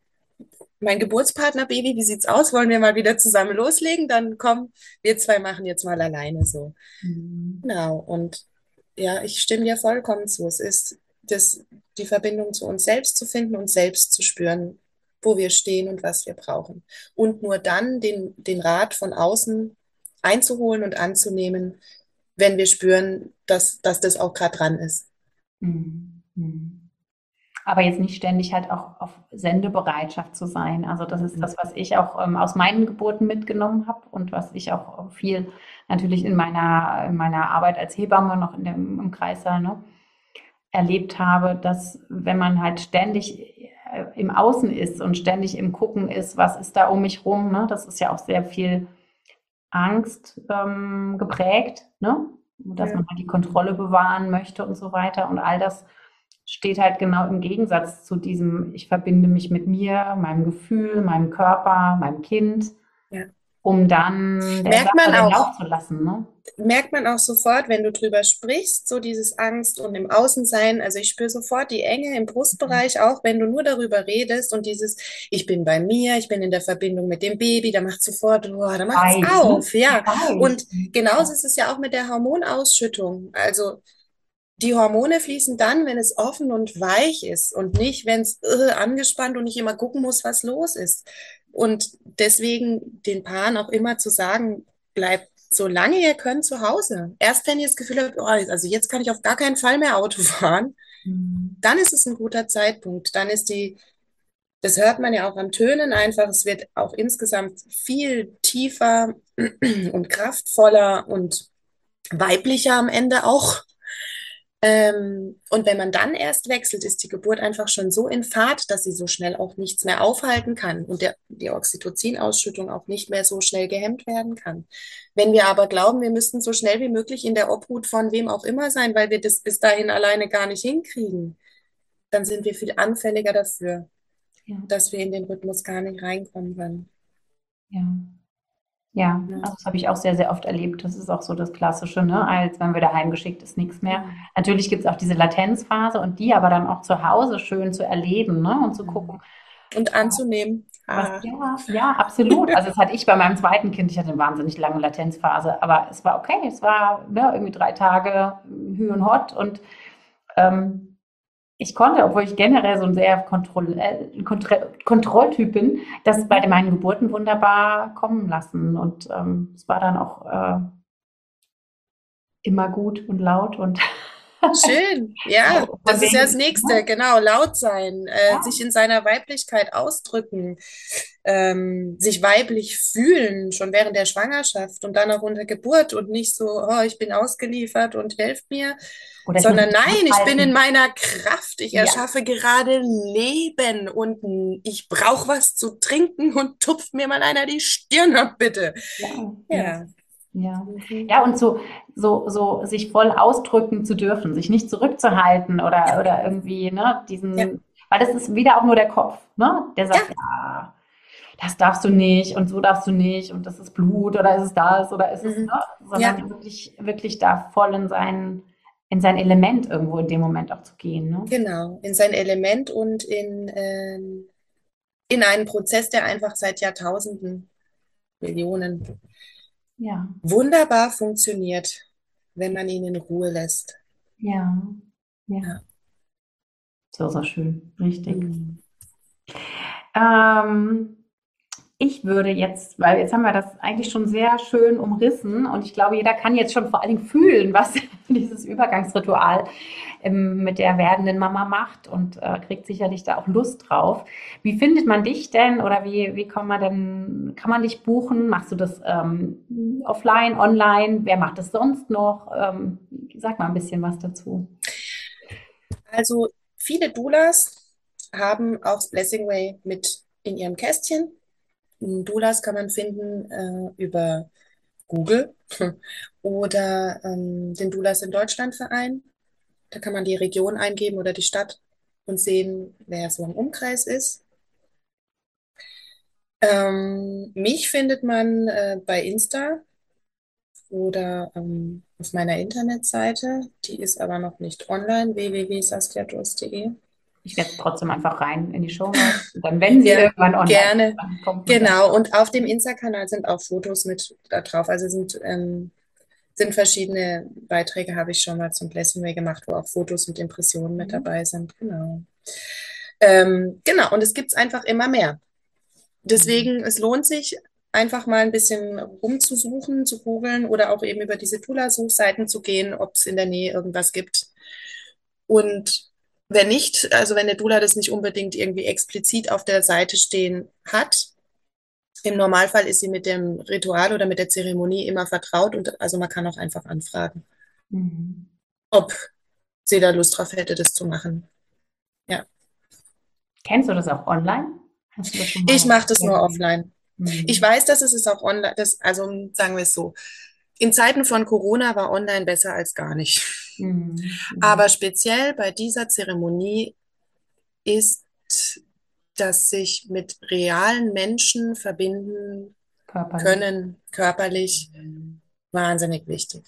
mein Geburtspartner Baby, wie sieht's aus? Wollen wir mal wieder zusammen loslegen? Dann komm, wir zwei machen jetzt mal alleine so. Mhm. Genau. Und ja, ich stimme dir vollkommen zu. Es ist das, die Verbindung zu uns selbst zu finden und selbst zu spüren, wo wir stehen und was wir brauchen. Und nur dann den, den Rat von außen einzuholen und anzunehmen, wenn wir spüren, dass, dass das auch gerade dran ist. Mhm. Aber jetzt nicht ständig halt auch auf Sendebereitschaft zu sein. Also das ist das, was ich auch ähm, aus meinen Geburten mitgenommen habe und was ich auch viel natürlich in meiner, in meiner Arbeit als Hebamme noch in dem, im Kreissaal ne, erlebt habe, dass wenn man halt ständig äh, im Außen ist und ständig im Gucken ist, was ist da um mich rum, ne, das ist ja auch sehr viel Angst ähm, geprägt, ne? dass ja. man halt die Kontrolle bewahren möchte und so weiter. Und all das steht halt genau im Gegensatz zu diesem, ich verbinde mich mit mir, meinem Gefühl, meinem Körper, meinem Kind. Ja um dann merkt man auch, Lauf zu lassen. Ne? Merkt man auch sofort, wenn du drüber sprichst, so dieses Angst und im Außensein. Also ich spüre sofort die Enge im Brustbereich, mhm. auch wenn du nur darüber redest und dieses, ich bin bei mir, ich bin in der Verbindung mit dem Baby, da macht sofort, boah, da macht es auf, ja. Und genauso ist es ja auch mit der Hormonausschüttung. Also die Hormone fließen dann, wenn es offen und weich ist und nicht, wenn es uh, angespannt und ich immer gucken muss, was los ist. Und deswegen den Paaren auch immer zu sagen, bleibt so lange ihr könnt zu Hause. Erst wenn ihr das Gefühl habt, oh, also jetzt kann ich auf gar keinen Fall mehr Auto fahren, mhm. dann ist es ein guter Zeitpunkt. Dann ist die, das hört man ja auch am Tönen einfach, es wird auch insgesamt viel tiefer und kraftvoller und weiblicher am Ende auch. Ähm, und wenn man dann erst wechselt, ist die Geburt einfach schon so in Fahrt, dass sie so schnell auch nichts mehr aufhalten kann und der, die Oxytocin-Ausschüttung auch nicht mehr so schnell gehemmt werden kann. Wenn wir aber glauben, wir müssten so schnell wie möglich in der Obhut von wem auch immer sein, weil wir das bis dahin alleine gar nicht hinkriegen, dann sind wir viel anfälliger dafür. ja. dass wir in den Rhythmus gar nicht reinkommen können. Ja. Ja, also das habe ich auch sehr, sehr oft erlebt. Das ist auch so das Klassische, ne? Als wenn wir daheim geschickt ist, nichts mehr. Natürlich gibt es auch diese Latenzphase und die aber dann auch zu Hause schön zu erleben, ne? Und zu gucken. Und anzunehmen. Was, ja, ja, absolut. Also das hatte ich bei meinem zweiten Kind, ich hatte eine wahnsinnig lange Latenzphase, aber es war okay. Es war ne, irgendwie drei Tage Hü und Hot und ähm, ich konnte, obwohl ich generell so ein sehr Kontroll äh, Kontroll Kontrolltyp bin, das bei meinen Geburten wunderbar kommen lassen. Und ähm, es war dann auch äh, immer gut und laut und Schön, ja, das ist ja das Nächste, genau, laut sein, äh, ja. sich in seiner Weiblichkeit ausdrücken, ähm, sich weiblich fühlen, schon während der Schwangerschaft und dann auch unter Geburt und nicht so, oh, ich bin ausgeliefert und helft mir, sondern nein, ich bin in meiner Kraft, ich ja. erschaffe gerade Leben und ich brauche was zu trinken und tupft mir mal einer die Stirn ab, bitte. Ja. ja. Ja, ja und so, so, so sich voll ausdrücken zu dürfen, sich nicht zurückzuhalten oder, ja. oder irgendwie, ne, diesen, ja. weil das ist wieder auch nur der Kopf, ne, der sagt, ja. ja. das darfst du nicht und so darfst du nicht und das ist Blut oder ist es das oder ist es, mhm. ne, sondern wirklich, wirklich da voll in sein, in sein Element irgendwo in dem Moment auch zu gehen, ne? Genau, in sein Element und in, ähm, in einen Prozess, der einfach seit Jahrtausenden, Millionen ja. wunderbar funktioniert, wenn man ihn in Ruhe lässt. Ja, ja. ja. So, so schön, richtig. Mhm. Ähm, ich würde jetzt, weil jetzt haben wir das eigentlich schon sehr schön umrissen und ich glaube, jeder kann jetzt schon vor allen Dingen fühlen, was dieses Übergangsritual ähm, mit der werdenden Mama macht und äh, kriegt sicherlich da auch Lust drauf. Wie findet man dich denn oder wie, wie kann man denn, kann man dich buchen? Machst du das ähm, offline, online? Wer macht das sonst noch? Ähm, sag mal ein bisschen was dazu. Also viele Doulas haben auch Blessing Way mit in ihrem Kästchen Doulas kann man finden äh, über Google oder ähm, den Doulas in Deutschland Verein. Da kann man die Region eingeben oder die Stadt und sehen, wer so im Umkreis ist. Ähm, mich findet man äh, bei Insta oder ähm, auf meiner Internetseite. Die ist aber noch nicht online, www.saskiados.de. Ich werde trotzdem einfach rein in die Show. Dann, wenn sie ja, irgendwann online gerne. Kommt genau. Und auf dem Insta-Kanal sind auch Fotos mit da drauf. Also sind, ähm, sind verschiedene Beiträge, habe ich schon mal zum Blessing Way gemacht, wo auch Fotos und Impressionen mit mhm. dabei sind. Genau. Ähm, genau. Und es gibt es einfach immer mehr. Deswegen, mhm. es lohnt sich, einfach mal ein bisschen rumzusuchen, zu googeln oder auch eben über diese Tula-Suchseiten zu gehen, ob es in der Nähe irgendwas gibt. Und wenn nicht, also wenn der Dula das nicht unbedingt irgendwie explizit auf der Seite stehen hat, im Normalfall ist sie mit dem Ritual oder mit der Zeremonie immer vertraut und also man kann auch einfach anfragen, mhm. ob sie da Lust drauf hätte, das zu machen. Ja. Kennst du das auch online? Das ich mache das nur offline. Mhm. Ich weiß, dass es ist auch online, das, also sagen wir es so. In Zeiten von Corona war online besser als gar nicht. Mhm. Aber speziell bei dieser Zeremonie ist, dass sich mit realen Menschen verbinden körperlich. können, körperlich, mhm. wahnsinnig wichtig.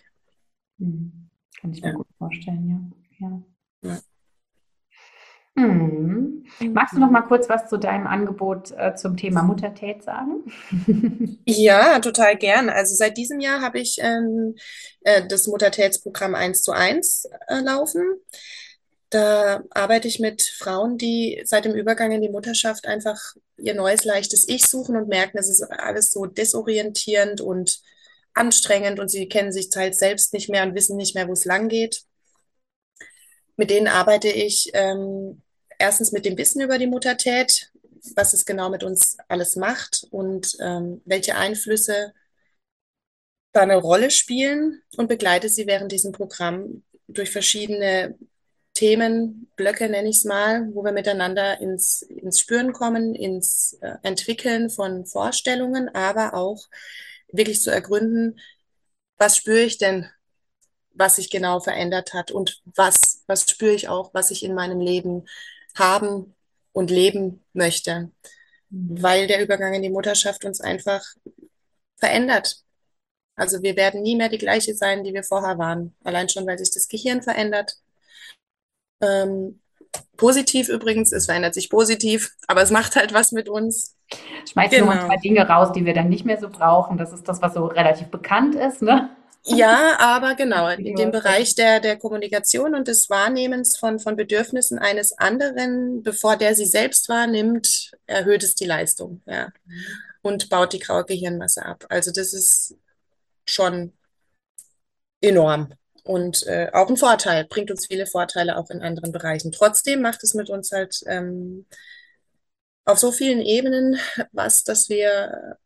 Mhm. Kann ich mir ja. gut vorstellen, ja. ja. ja. Mhm. Magst du noch mal kurz was zu deinem Angebot äh, zum Thema Muttertät sagen? ja, total gern. Also seit diesem Jahr habe ich ähm, äh, das Muttertätsprogramm 1 zu 1 äh, laufen. Da arbeite ich mit Frauen, die seit dem Übergang in die Mutterschaft einfach ihr neues, leichtes Ich suchen und merken, es ist alles so desorientierend und anstrengend und sie kennen sich teils selbst nicht mehr und wissen nicht mehr, wo es lang geht mit denen arbeite ich ähm, erstens mit dem Wissen über die Muttertät, was es genau mit uns alles macht und ähm, welche Einflüsse da eine Rolle spielen und begleite sie während diesem Programm durch verschiedene Themenblöcke, nenne ich es mal, wo wir miteinander ins, ins Spüren kommen, ins äh, Entwickeln von Vorstellungen, aber auch wirklich zu ergründen, was spüre ich denn was sich genau verändert hat und was, was spüre ich auch, was ich in meinem Leben haben und leben möchte, weil der Übergang in die Mutterschaft uns einfach verändert. Also wir werden nie mehr die gleiche sein, die wir vorher waren. Allein schon, weil sich das Gehirn verändert. Ähm, positiv übrigens, es verändert sich positiv, aber es macht halt was mit uns. Schmeißt genau. nur zwei Dinge raus, die wir dann nicht mehr so brauchen. Das ist das, was so relativ bekannt ist, ne? Ja, aber genau, in dem Bereich der, der Kommunikation und des Wahrnehmens von, von Bedürfnissen eines anderen, bevor der sie selbst wahrnimmt, erhöht es die Leistung, ja. Und baut die graue Gehirnmasse ab. Also das ist schon enorm und äh, auch ein Vorteil, bringt uns viele Vorteile auch in anderen Bereichen. Trotzdem macht es mit uns halt ähm, auf so vielen Ebenen was, dass wir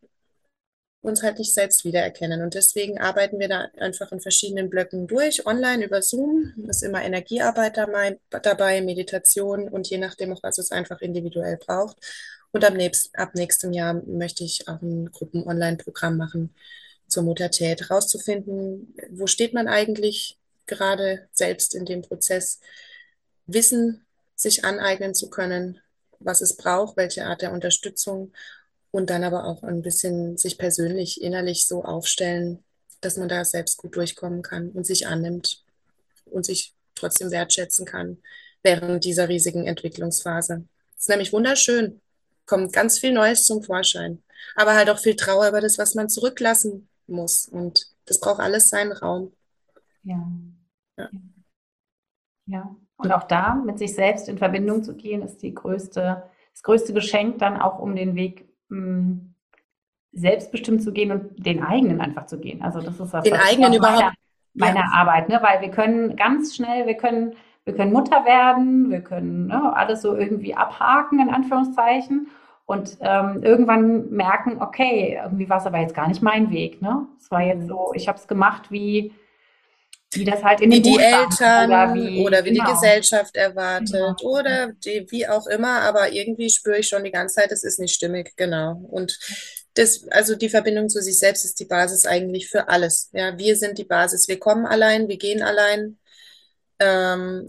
uns halt nicht selbst wiedererkennen. Und deswegen arbeiten wir da einfach in verschiedenen Blöcken durch, online über Zoom. ist immer Energiearbeit dabei, Meditation und je nachdem auch, was es einfach individuell braucht. Und ab, nächst, ab nächstem Jahr möchte ich auch ein Gruppen-Online-Programm machen zur Muttertät, rauszufinden, wo steht man eigentlich gerade selbst in dem Prozess, Wissen sich aneignen zu können, was es braucht, welche Art der Unterstützung und dann aber auch ein bisschen sich persönlich, innerlich so aufstellen, dass man da selbst gut durchkommen kann und sich annimmt und sich trotzdem wertschätzen kann während dieser riesigen Entwicklungsphase. Das ist nämlich wunderschön, kommt ganz viel Neues zum Vorschein, aber halt auch viel Trauer über das, was man zurücklassen muss und das braucht alles seinen Raum. Ja. Ja. ja. Und auch da mit sich selbst in Verbindung zu gehen, ist die größte, das größte Geschenk dann auch um den Weg hm, selbstbestimmt zu gehen und den eigenen einfach zu gehen. Also das ist das, den eigenen überhaupt meiner, ja. Arbeit, ne? weil wir können ganz schnell, wir können, wir können Mutter werden, wir können ne, alles so irgendwie abhaken in Anführungszeichen und ähm, irgendwann merken, okay, irgendwie war es aber jetzt gar nicht mein Weg. Ne? Es war jetzt so, ich habe es gemacht wie wie das halt in wie die Eltern oder wie, oder wie genau. die Gesellschaft erwartet genau. oder die, wie auch immer, aber irgendwie spüre ich schon die ganze Zeit, es ist nicht stimmig, genau. Und das, also die Verbindung zu sich selbst ist die Basis eigentlich für alles. Ja, wir sind die Basis. Wir kommen allein, wir gehen allein. Ähm,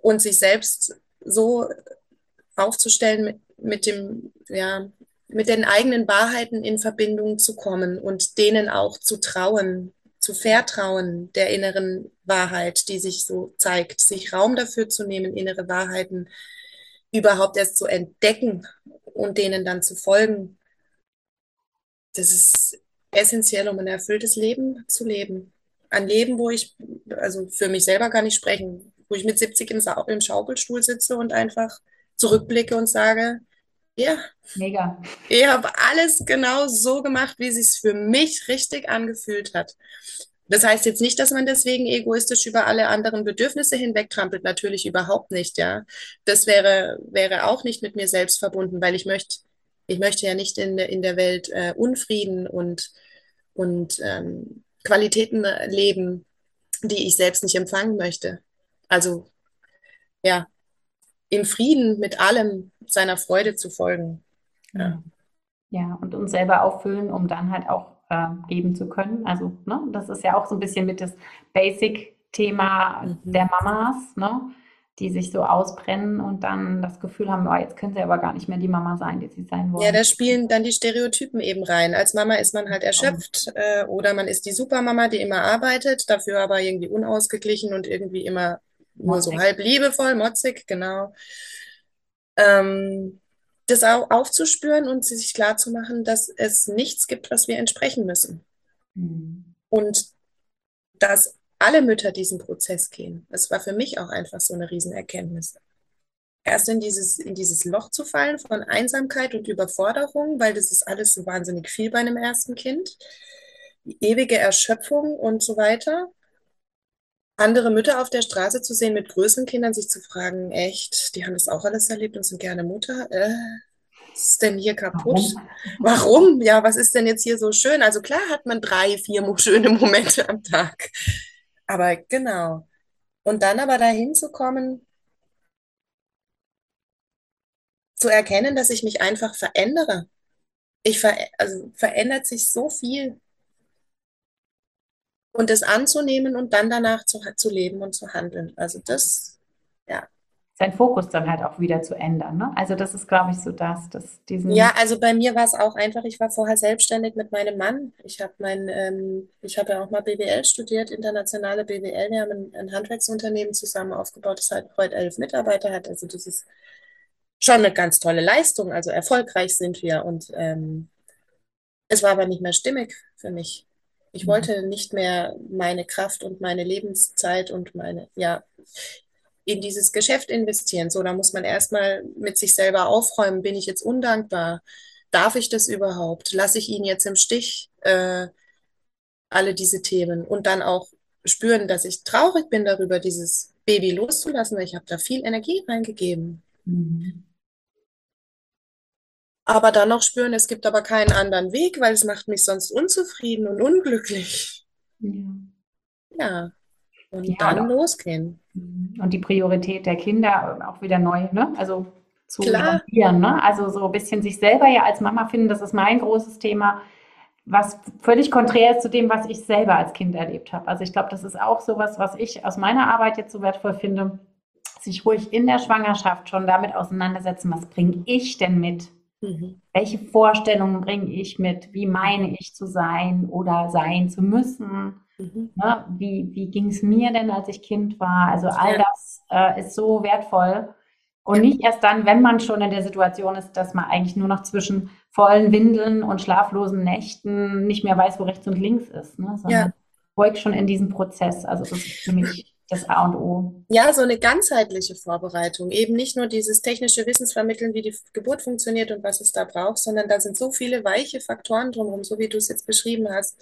und sich selbst so aufzustellen mit, mit dem, ja, mit den eigenen Wahrheiten in Verbindung zu kommen und denen auch zu trauen, zu vertrauen der inneren Wahrheit, die sich so zeigt, sich Raum dafür zu nehmen, innere Wahrheiten überhaupt erst zu entdecken und denen dann zu folgen. Das ist essentiell, um ein erfülltes Leben zu leben. Ein Leben, wo ich, also für mich selber gar nicht sprechen, wo ich mit 70 im, Schaukelstuhl sitze und einfach zurückblicke und sage, ja, mega. Ich habe alles genau so gemacht, wie es sich für mich richtig angefühlt hat. Das heißt jetzt nicht, dass man deswegen egoistisch über alle anderen Bedürfnisse hinwegtrampelt. Natürlich überhaupt nicht, ja. Das wäre, wäre auch nicht mit mir selbst verbunden, weil ich möchte, ich möchte ja nicht in, in der Welt äh, Unfrieden und, und ähm, Qualitäten leben, die ich selbst nicht empfangen möchte. Also, ja, im Frieden mit allem seiner Freude zu folgen. Ja, ja und uns selber auffüllen, um dann halt auch äh, geben zu können. Also, ne, das ist ja auch so ein bisschen mit das Basic-Thema mhm. der Mamas, ne, die sich so ausbrennen und dann das Gefühl haben, oh, jetzt können sie aber gar nicht mehr die Mama sein, die sie sein wollen. Ja, da spielen dann die Stereotypen eben rein. Als Mama ist man halt erschöpft äh, oder man ist die Supermama, die immer arbeitet, dafür aber irgendwie unausgeglichen und irgendwie immer nur so halb liebevoll, motzig, genau. Ähm, das auch aufzuspüren und sich klar zu machen, dass es nichts gibt, was wir entsprechen müssen. Mhm. Und dass alle Mütter diesen Prozess gehen. Das war für mich auch einfach so eine Riesenerkenntnis. Erst in dieses, in dieses Loch zu fallen von Einsamkeit und Überforderung, weil das ist alles so wahnsinnig viel bei einem ersten Kind. Die ewige Erschöpfung und so weiter. Andere Mütter auf der Straße zu sehen mit größeren Kindern, sich zu fragen, echt, die haben das auch alles erlebt und sind gerne Mutter. Äh, was ist denn hier kaputt? Warum? Warum? Ja, was ist denn jetzt hier so schön? Also klar hat man drei, vier schöne Momente am Tag. Aber genau. Und dann aber dahin zu kommen, zu erkennen, dass ich mich einfach verändere. Ich ver also verändert sich so viel und das anzunehmen und dann danach zu, zu leben und zu handeln. Also das, ja. seinen Fokus dann halt auch wieder zu ändern. Ne? Also das ist, glaube ich, so das, dass diesen. Ja, also bei mir war es auch einfach. Ich war vorher selbstständig mit meinem Mann. Ich habe mein, ähm, ich habe ja auch mal BWL studiert, internationale BWL. Wir haben ein, ein Handwerksunternehmen zusammen aufgebaut, das halt heute elf Mitarbeiter hat. Also das ist schon eine ganz tolle Leistung. Also erfolgreich sind wir und ähm, es war aber nicht mehr stimmig für mich. Ich Mhm. wollte nicht mehr meine Kraft und meine Lebenszeit und meine, ja, in dieses Geschäft investieren. So, da muss man erstmal mit sich selber aufräumen. Bin ich jetzt undankbar? Darf ich das überhaupt? Lasse ich ihn jetzt im Stich? Äh, alle diese Themen. Und dann auch spüren, dass ich traurig bin darüber, dieses Baby loszulassen, weil ich habe da viel Energie reingegeben. Mhm. Aber dann noch spüren, es gibt aber keinen anderen Weg, weil es macht mich sonst unzufrieden und unglücklich. Ja. Ja, und Ja, dann auch- losgehen. Und die Priorität der Kinder auch wieder neu, ne? Also zu Klar. ne? Also so ein bisschen sich selber ja als Mama finden, das ist mein großes Thema, was völlig konträr ist zu dem, was ich selber als Kind erlebt habe. Also ich glaube, das ist auch sowas, was ich aus meiner Arbeit jetzt so wertvoll finde, sich ruhig in der Schwangerschaft schon damit auseinandersetzen, was bringe ich denn mit? Mhm. Welche Vorstellungen bringe ich mit? Wie meine ich zu sein oder sein zu müssen? Mhm. Ne? Wie, wie ging es mir denn, als ich Kind war? Also all Ja. das äh, ist so wertvoll. Und Ja. nicht erst dann, wenn man schon in der Situation ist, dass man eigentlich nur noch zwischen vollen Windeln und schlaflosen Nächten nicht mehr weiß, wo rechts und links ist, ne? sondern Ja. ruhig schon in diesem Prozess. Also das ist für mich das A und O. Ja, so eine ganzheitliche Vorbereitung. Eben nicht nur dieses technische Wissensvermitteln, wie die Geburt funktioniert und was es da braucht, sondern da sind so viele weiche Faktoren drumherum, so wie du es jetzt beschrieben hast,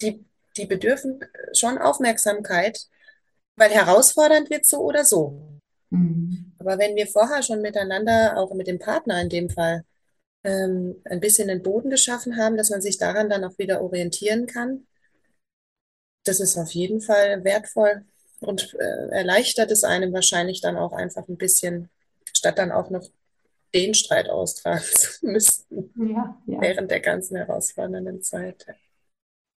die, die bedürfen schon Aufmerksamkeit, weil herausfordernd wird so oder so. Mhm. Aber wenn wir vorher schon miteinander, auch mit dem Partner in dem Fall, ähm, ein bisschen den Boden geschaffen haben, dass man sich daran dann auch wieder orientieren kann, das ist auf jeden Fall wertvoll und äh, erleichtert es einem wahrscheinlich dann auch einfach ein bisschen, statt dann auch noch den Streit austragen zu müssen Ja, ja. während der ganzen herausfordernden Zeit.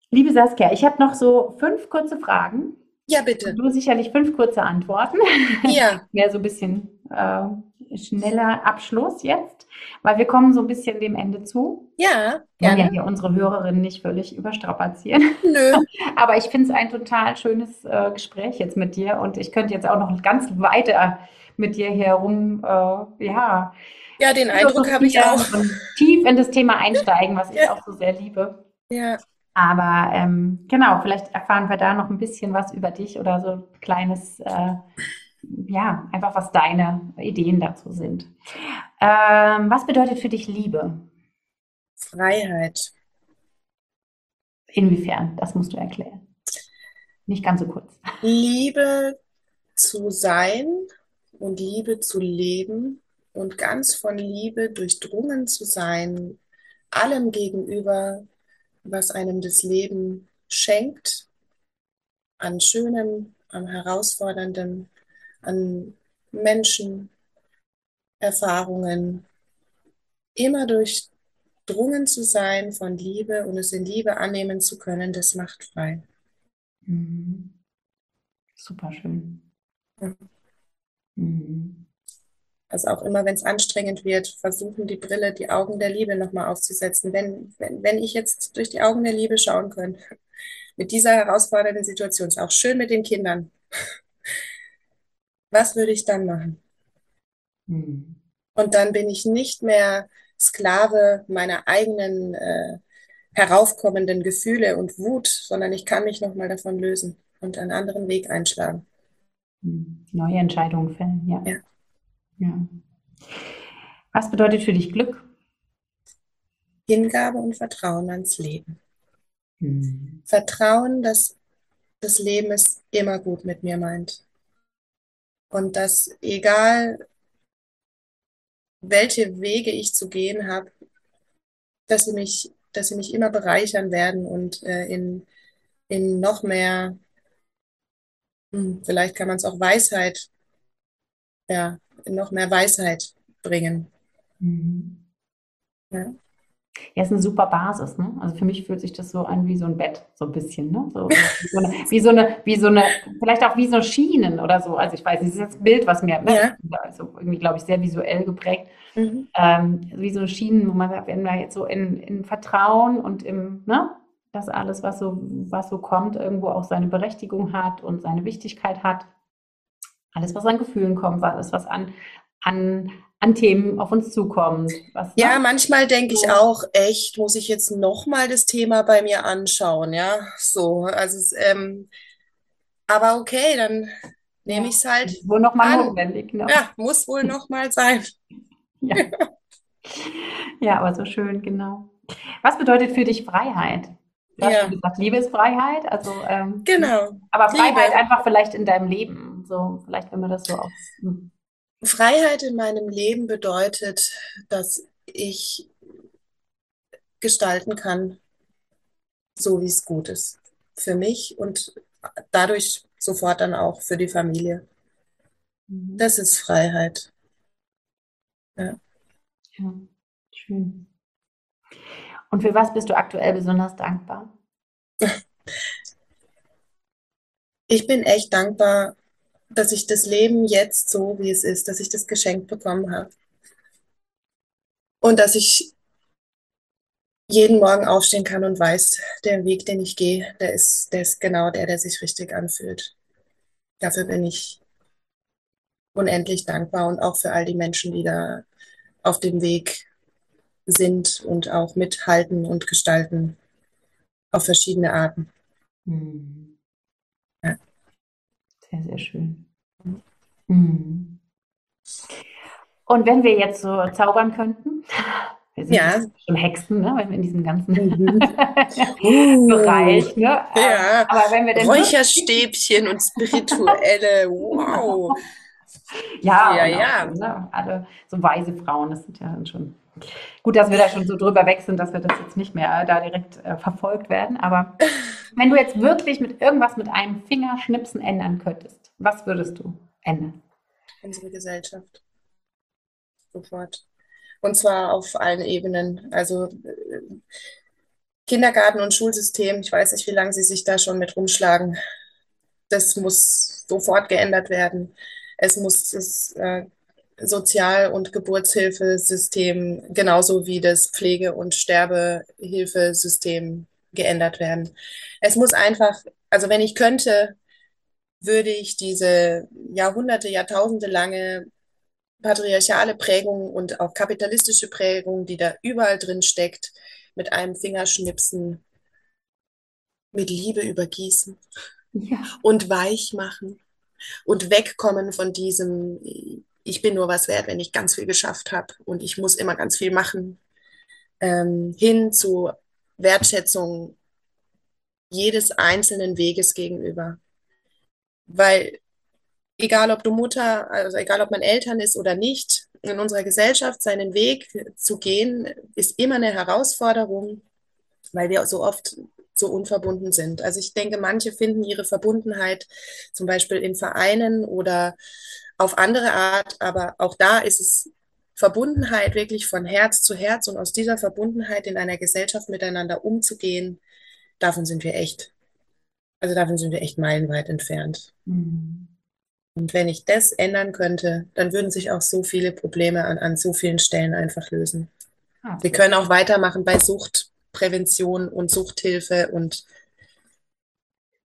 Liebe Saskia, ich habe noch so fünf kurze Fragen. Ja, bitte. Und du sicherlich fünf kurze Antworten. Ja, Wäre so ein bisschen äh, schneller Abschluss jetzt, weil wir kommen so ein bisschen dem Ende zu. ja, Wir wollen ja gerne. hier unsere Hörerinnen nicht völlig überstrapazieren. Nö. Aber ich finde es ein total schönes äh, Gespräch jetzt mit dir und ich könnte jetzt auch noch ganz weiter mit dir herum, äh, ja, Ja, den Eindruck habe ich auch. tief in das Thema einsteigen, was ich Ja. auch so sehr liebe. Ja, Aber ähm, genau, vielleicht erfahren wir da noch ein bisschen was über dich oder so ein kleines, äh, ja, einfach was deine Ideen dazu sind. Ähm, was bedeutet für dich Liebe? Freiheit. Inwiefern? Das musst du erklären. Nicht ganz so kurz. Liebe zu sein und Liebe zu leben und ganz von Liebe durchdrungen zu sein, allem gegenüber, was einem das Leben schenkt, an Schönem, an Herausforderndem, an Menschen, Erfahrungen, immer durchdrungen zu sein von Liebe und es in Liebe annehmen zu können, das macht frei. Mhm. Super schön. Mhm. Mhm. Also auch immer, wenn es anstrengend wird, versuchen die Brille, die Augen der Liebe nochmal aufzusetzen. Wenn, wenn, wenn ich jetzt durch die Augen der Liebe schauen könnte, mit dieser herausfordernden Situation, ist auch schön mit den Kindern. Was würde ich dann machen? Mhm. Und dann bin ich nicht mehr Sklave meiner eigenen äh, heraufkommenden Gefühle und Wut, sondern ich kann mich nochmal davon lösen und einen anderen Weg einschlagen. Mhm. Neue Entscheidungen fällen, ja. Ja. Ja. Was bedeutet für dich Glück? Hingabe und Vertrauen ans Leben. Mhm. Vertrauen, dass das Leben es immer gut mit mir meint. Und dass egal welche Wege ich zu gehen habe, dass sie mich, dass sie mich immer bereichern werden und äh, in, in noch mehr, hm, vielleicht kann man es auch Weisheit, ja, in noch mehr Weisheit bringen. Mhm. Ja. Ja, ist eine super Basis, ne? Also für mich fühlt sich das so an wie so ein Bett, so ein bisschen, ne? So, wie, so eine, wie, so eine, wie so eine, vielleicht auch wie so Schienen oder so. Also ich weiß nicht, das ist jetzt ein Bild, was mir? Ja. also irgendwie, glaube ich, sehr visuell geprägt. Mhm. Ähm, wie so Schienen, wo man sagt, wenn man jetzt so in, in Vertrauen und im, ne? Dass alles, was so, was so kommt, irgendwo auch seine Berechtigung hat und seine Wichtigkeit hat. Alles, was an Gefühlen kommt, alles, was an, an, an Themen auf uns zukommt. Was, Ja, ne? manchmal denke ich auch, echt, muss ich jetzt nochmal das Thema bei mir anschauen, ja? So, also, es, ähm, aber okay, dann nehme ich es halt wohl nochmal notwendig, ne? Ja, muss wohl nochmal sein. Ja. ja, aber so schön, genau. Was bedeutet für dich Freiheit? Du hast Ja. gesagt, Liebe ist Freiheit, also ähm, Genau. aber Freiheit Liebe. einfach vielleicht in deinem Leben. So, vielleicht, wenn man das so auf. Freiheit in meinem Leben bedeutet, dass ich gestalten kann, so wie es gut ist. Für mich und dadurch sofort dann auch für die Familie. Mhm. Das ist Freiheit. Ja, schön. Und für was bist du aktuell besonders dankbar? Ich bin echt dankbar, dass ich das Leben jetzt so, wie es ist, dass ich das geschenkt bekommen habe. Und dass ich jeden Morgen aufstehen kann und weiß, der Weg, den ich gehe, der ist, der ist genau der, der sich richtig anfühlt. Dafür bin ich unendlich dankbar und auch für all die Menschen, die da auf dem Weg sind und auch mithalten und gestalten auf verschiedene Arten. Hm. Sehr, sehr schön. Mhm. Und wenn wir jetzt so zaubern könnten, wir sind Ja. schon Hexen, ne? wenn wir in diesem ganzen Mhm. Bereich, ne? Ja. Aber wenn wir denn Räucherstäbchen und spirituelle, wow. ja, Ja, auch ja. So, ne? alle so weise Frauen, das sind ja schon gut, dass wir da schon so drüber weg sind, dass wir das jetzt nicht mehr da direkt äh, verfolgt werden. Aber wenn du jetzt wirklich mit irgendwas mit einem Fingerschnipsen ändern könntest, was würdest du ändern? Unsere Gesellschaft. Sofort. Und zwar auf allen Ebenen. Also äh, Kindergarten und Schulsystem, ich weiß nicht, wie lange sie sich da schon mit rumschlagen. Das muss sofort geändert werden. Es muss das äh, Sozial- und Geburtshilfesystem genauso wie das Pflege- und Sterbehilfesystem geändert werden. Es muss einfach, also wenn ich könnte, würde ich diese Jahrhunderte, Jahrtausende lange patriarchale Prägung und auch kapitalistische Prägung, die da überall drin steckt, mit einem Fingerschnipsen mit Liebe übergießen Ja. und weich machen und wegkommen von diesem, ich bin nur was wert, wenn ich ganz viel geschafft habe und ich muss immer ganz viel machen, ähm, hin zu Wertschätzung jedes einzelnen Weges gegenüber. Weil egal ob du Mutter, also egal ob man Eltern ist oder nicht, in unserer Gesellschaft seinen Weg zu gehen, ist immer eine Herausforderung, weil wir so oft so unverbunden sind. Also ich denke, manche finden ihre Verbundenheit zum Beispiel in Vereinen oder auf andere Art, aber auch da ist es Verbundenheit wirklich von Herz zu Herz und aus dieser Verbundenheit in einer Gesellschaft miteinander umzugehen, davon sind wir echt, also davon sind wir echt meilenweit entfernt. Mhm. Und wenn ich das ändern könnte, dann würden sich auch so viele Probleme an, an so vielen Stellen einfach lösen. Ah, Wir können auch weitermachen bei Suchtprävention und Suchthilfe und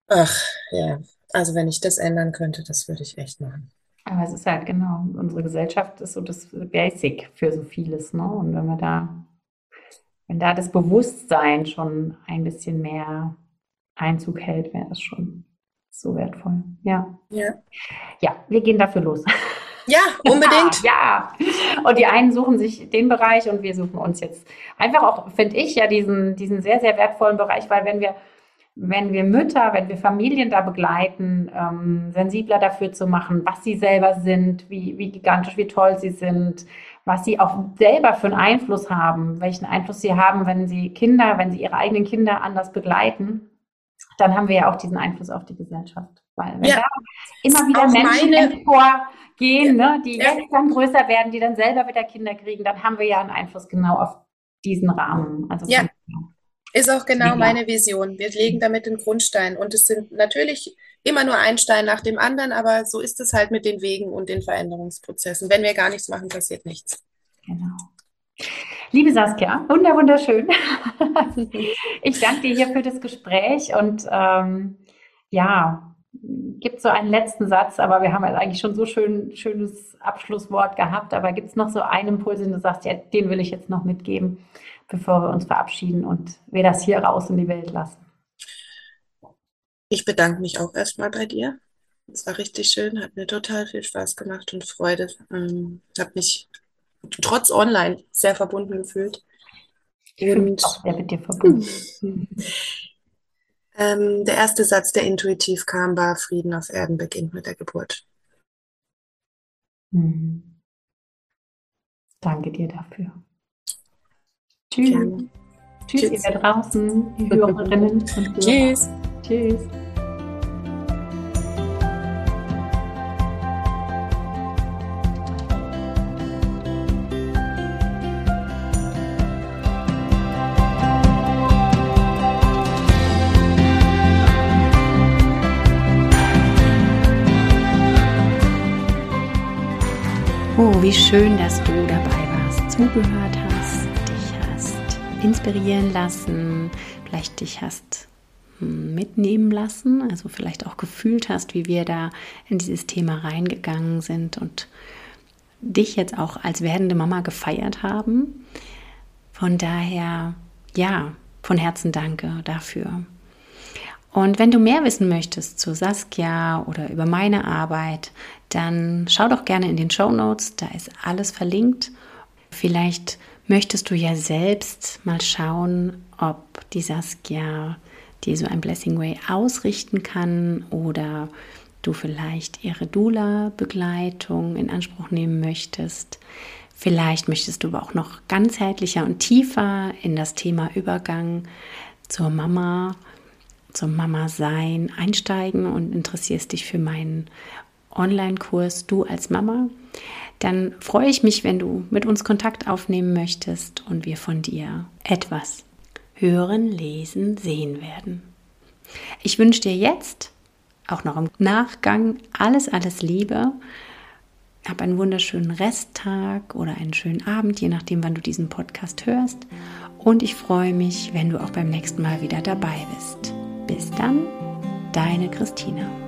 ach ja, also wenn ich das ändern könnte, das würde ich echt machen. Aber es ist halt genau, unsere Gesellschaft ist so das Basic für so vieles, ne? Und wenn wir da, wenn da das Bewusstsein schon ein bisschen mehr Einzug hält, wäre das schon so wertvoll. Ja. Ja, Ja, wir gehen dafür los. ja unbedingt. Ja. Und die einen suchen sich den Bereich und wir suchen uns jetzt einfach auch, finde ich, ja, diesen, diesen sehr, sehr wertvollen Bereich, weil wenn wir, wenn wir Mütter, wenn wir Familien da begleiten, ähm, sensibler dafür zu machen, was sie selber sind, wie, wie gigantisch, wie toll sie sind, was sie auch selber für einen Einfluss haben, welchen Einfluss sie haben, wenn sie Kinder, wenn sie ihre eigenen Kinder anders begleiten, dann haben wir ja auch diesen Einfluss auf die Gesellschaft. Weil wenn Ja. da immer wieder Auch Menschen emporgehen, ne, die Ja. jetzt dann größer werden, die dann selber wieder Kinder kriegen, dann haben wir ja einen Einfluss genau auf diesen Rahmen. Also ja, ist auch genau meine Vision. Wir legen damit den Grundstein und es sind natürlich immer nur ein Stein nach dem anderen, aber so ist es halt mit den Wegen und den Veränderungsprozessen. Wenn wir gar nichts machen, passiert nichts. Genau. Liebe Saskia, wunder wunderschön. Ich danke dir hier für das Gespräch und ähm, ja, gibt so einen letzten Satz, aber wir haben jetzt eigentlich schon so schön schönes Abschlusswort gehabt. Aber gibt es noch so einen Impuls, den du sagst, ja, den will ich jetzt noch mitgeben, bevor wir uns verabschieden und wir das hier raus in die Welt lassen? Ich bedanke mich auch erstmal bei dir. Es war richtig schön, hat mir total viel Spaß gemacht und Freude. Ähm, habe mich trotz online sehr verbunden gefühlt. Ich mich auch sehr mit dir verbunden. ähm, der erste Satz, der intuitiv kam, war Frieden auf Erden beginnt mit der Geburt. Mhm. Danke dir dafür. Tschüss. Gerne. Tschüss, Tschüss, ihr da draußen, die Hörerinnen und Hörer. Tschüss. Tschüss. Oh, wie schön, dass du dabei warst, zugehört inspirieren lassen, vielleicht dich hast hm, mitnehmen lassen, also vielleicht auch gefühlt hast, wie wir da in dieses Thema reingegangen sind und dich jetzt auch als werdende Mama gefeiert haben. Von daher, ja, von Herzen danke dafür. Und wenn du mehr wissen möchtest zu Saskia oder über meine Arbeit, dann schau doch gerne in den Show Notes, da ist alles verlinkt. Vielleicht möchtest du ja selbst mal schauen, ob die Saskia dir so ein Blessing Way ausrichten kann oder du vielleicht ihre Dula-Begleitung in Anspruch nehmen möchtest. Vielleicht möchtest du aber auch noch ganzheitlicher und tiefer in das Thema Übergang zur Mama zum Mama-Sein einsteigen und interessierst dich für meinen Online-Kurs Du als Mama, dann freue ich mich, wenn du mit uns Kontakt aufnehmen möchtest und wir von dir etwas hören, lesen, sehen werden. Ich wünsche dir jetzt, auch noch im Nachgang, alles, alles Liebe. Hab einen wunderschönen Resttag oder einen schönen Abend, je nachdem, wann du diesen Podcast hörst. Und ich freue mich, wenn du auch beim nächsten Mal wieder dabei bist. Bis dann, deine Christina.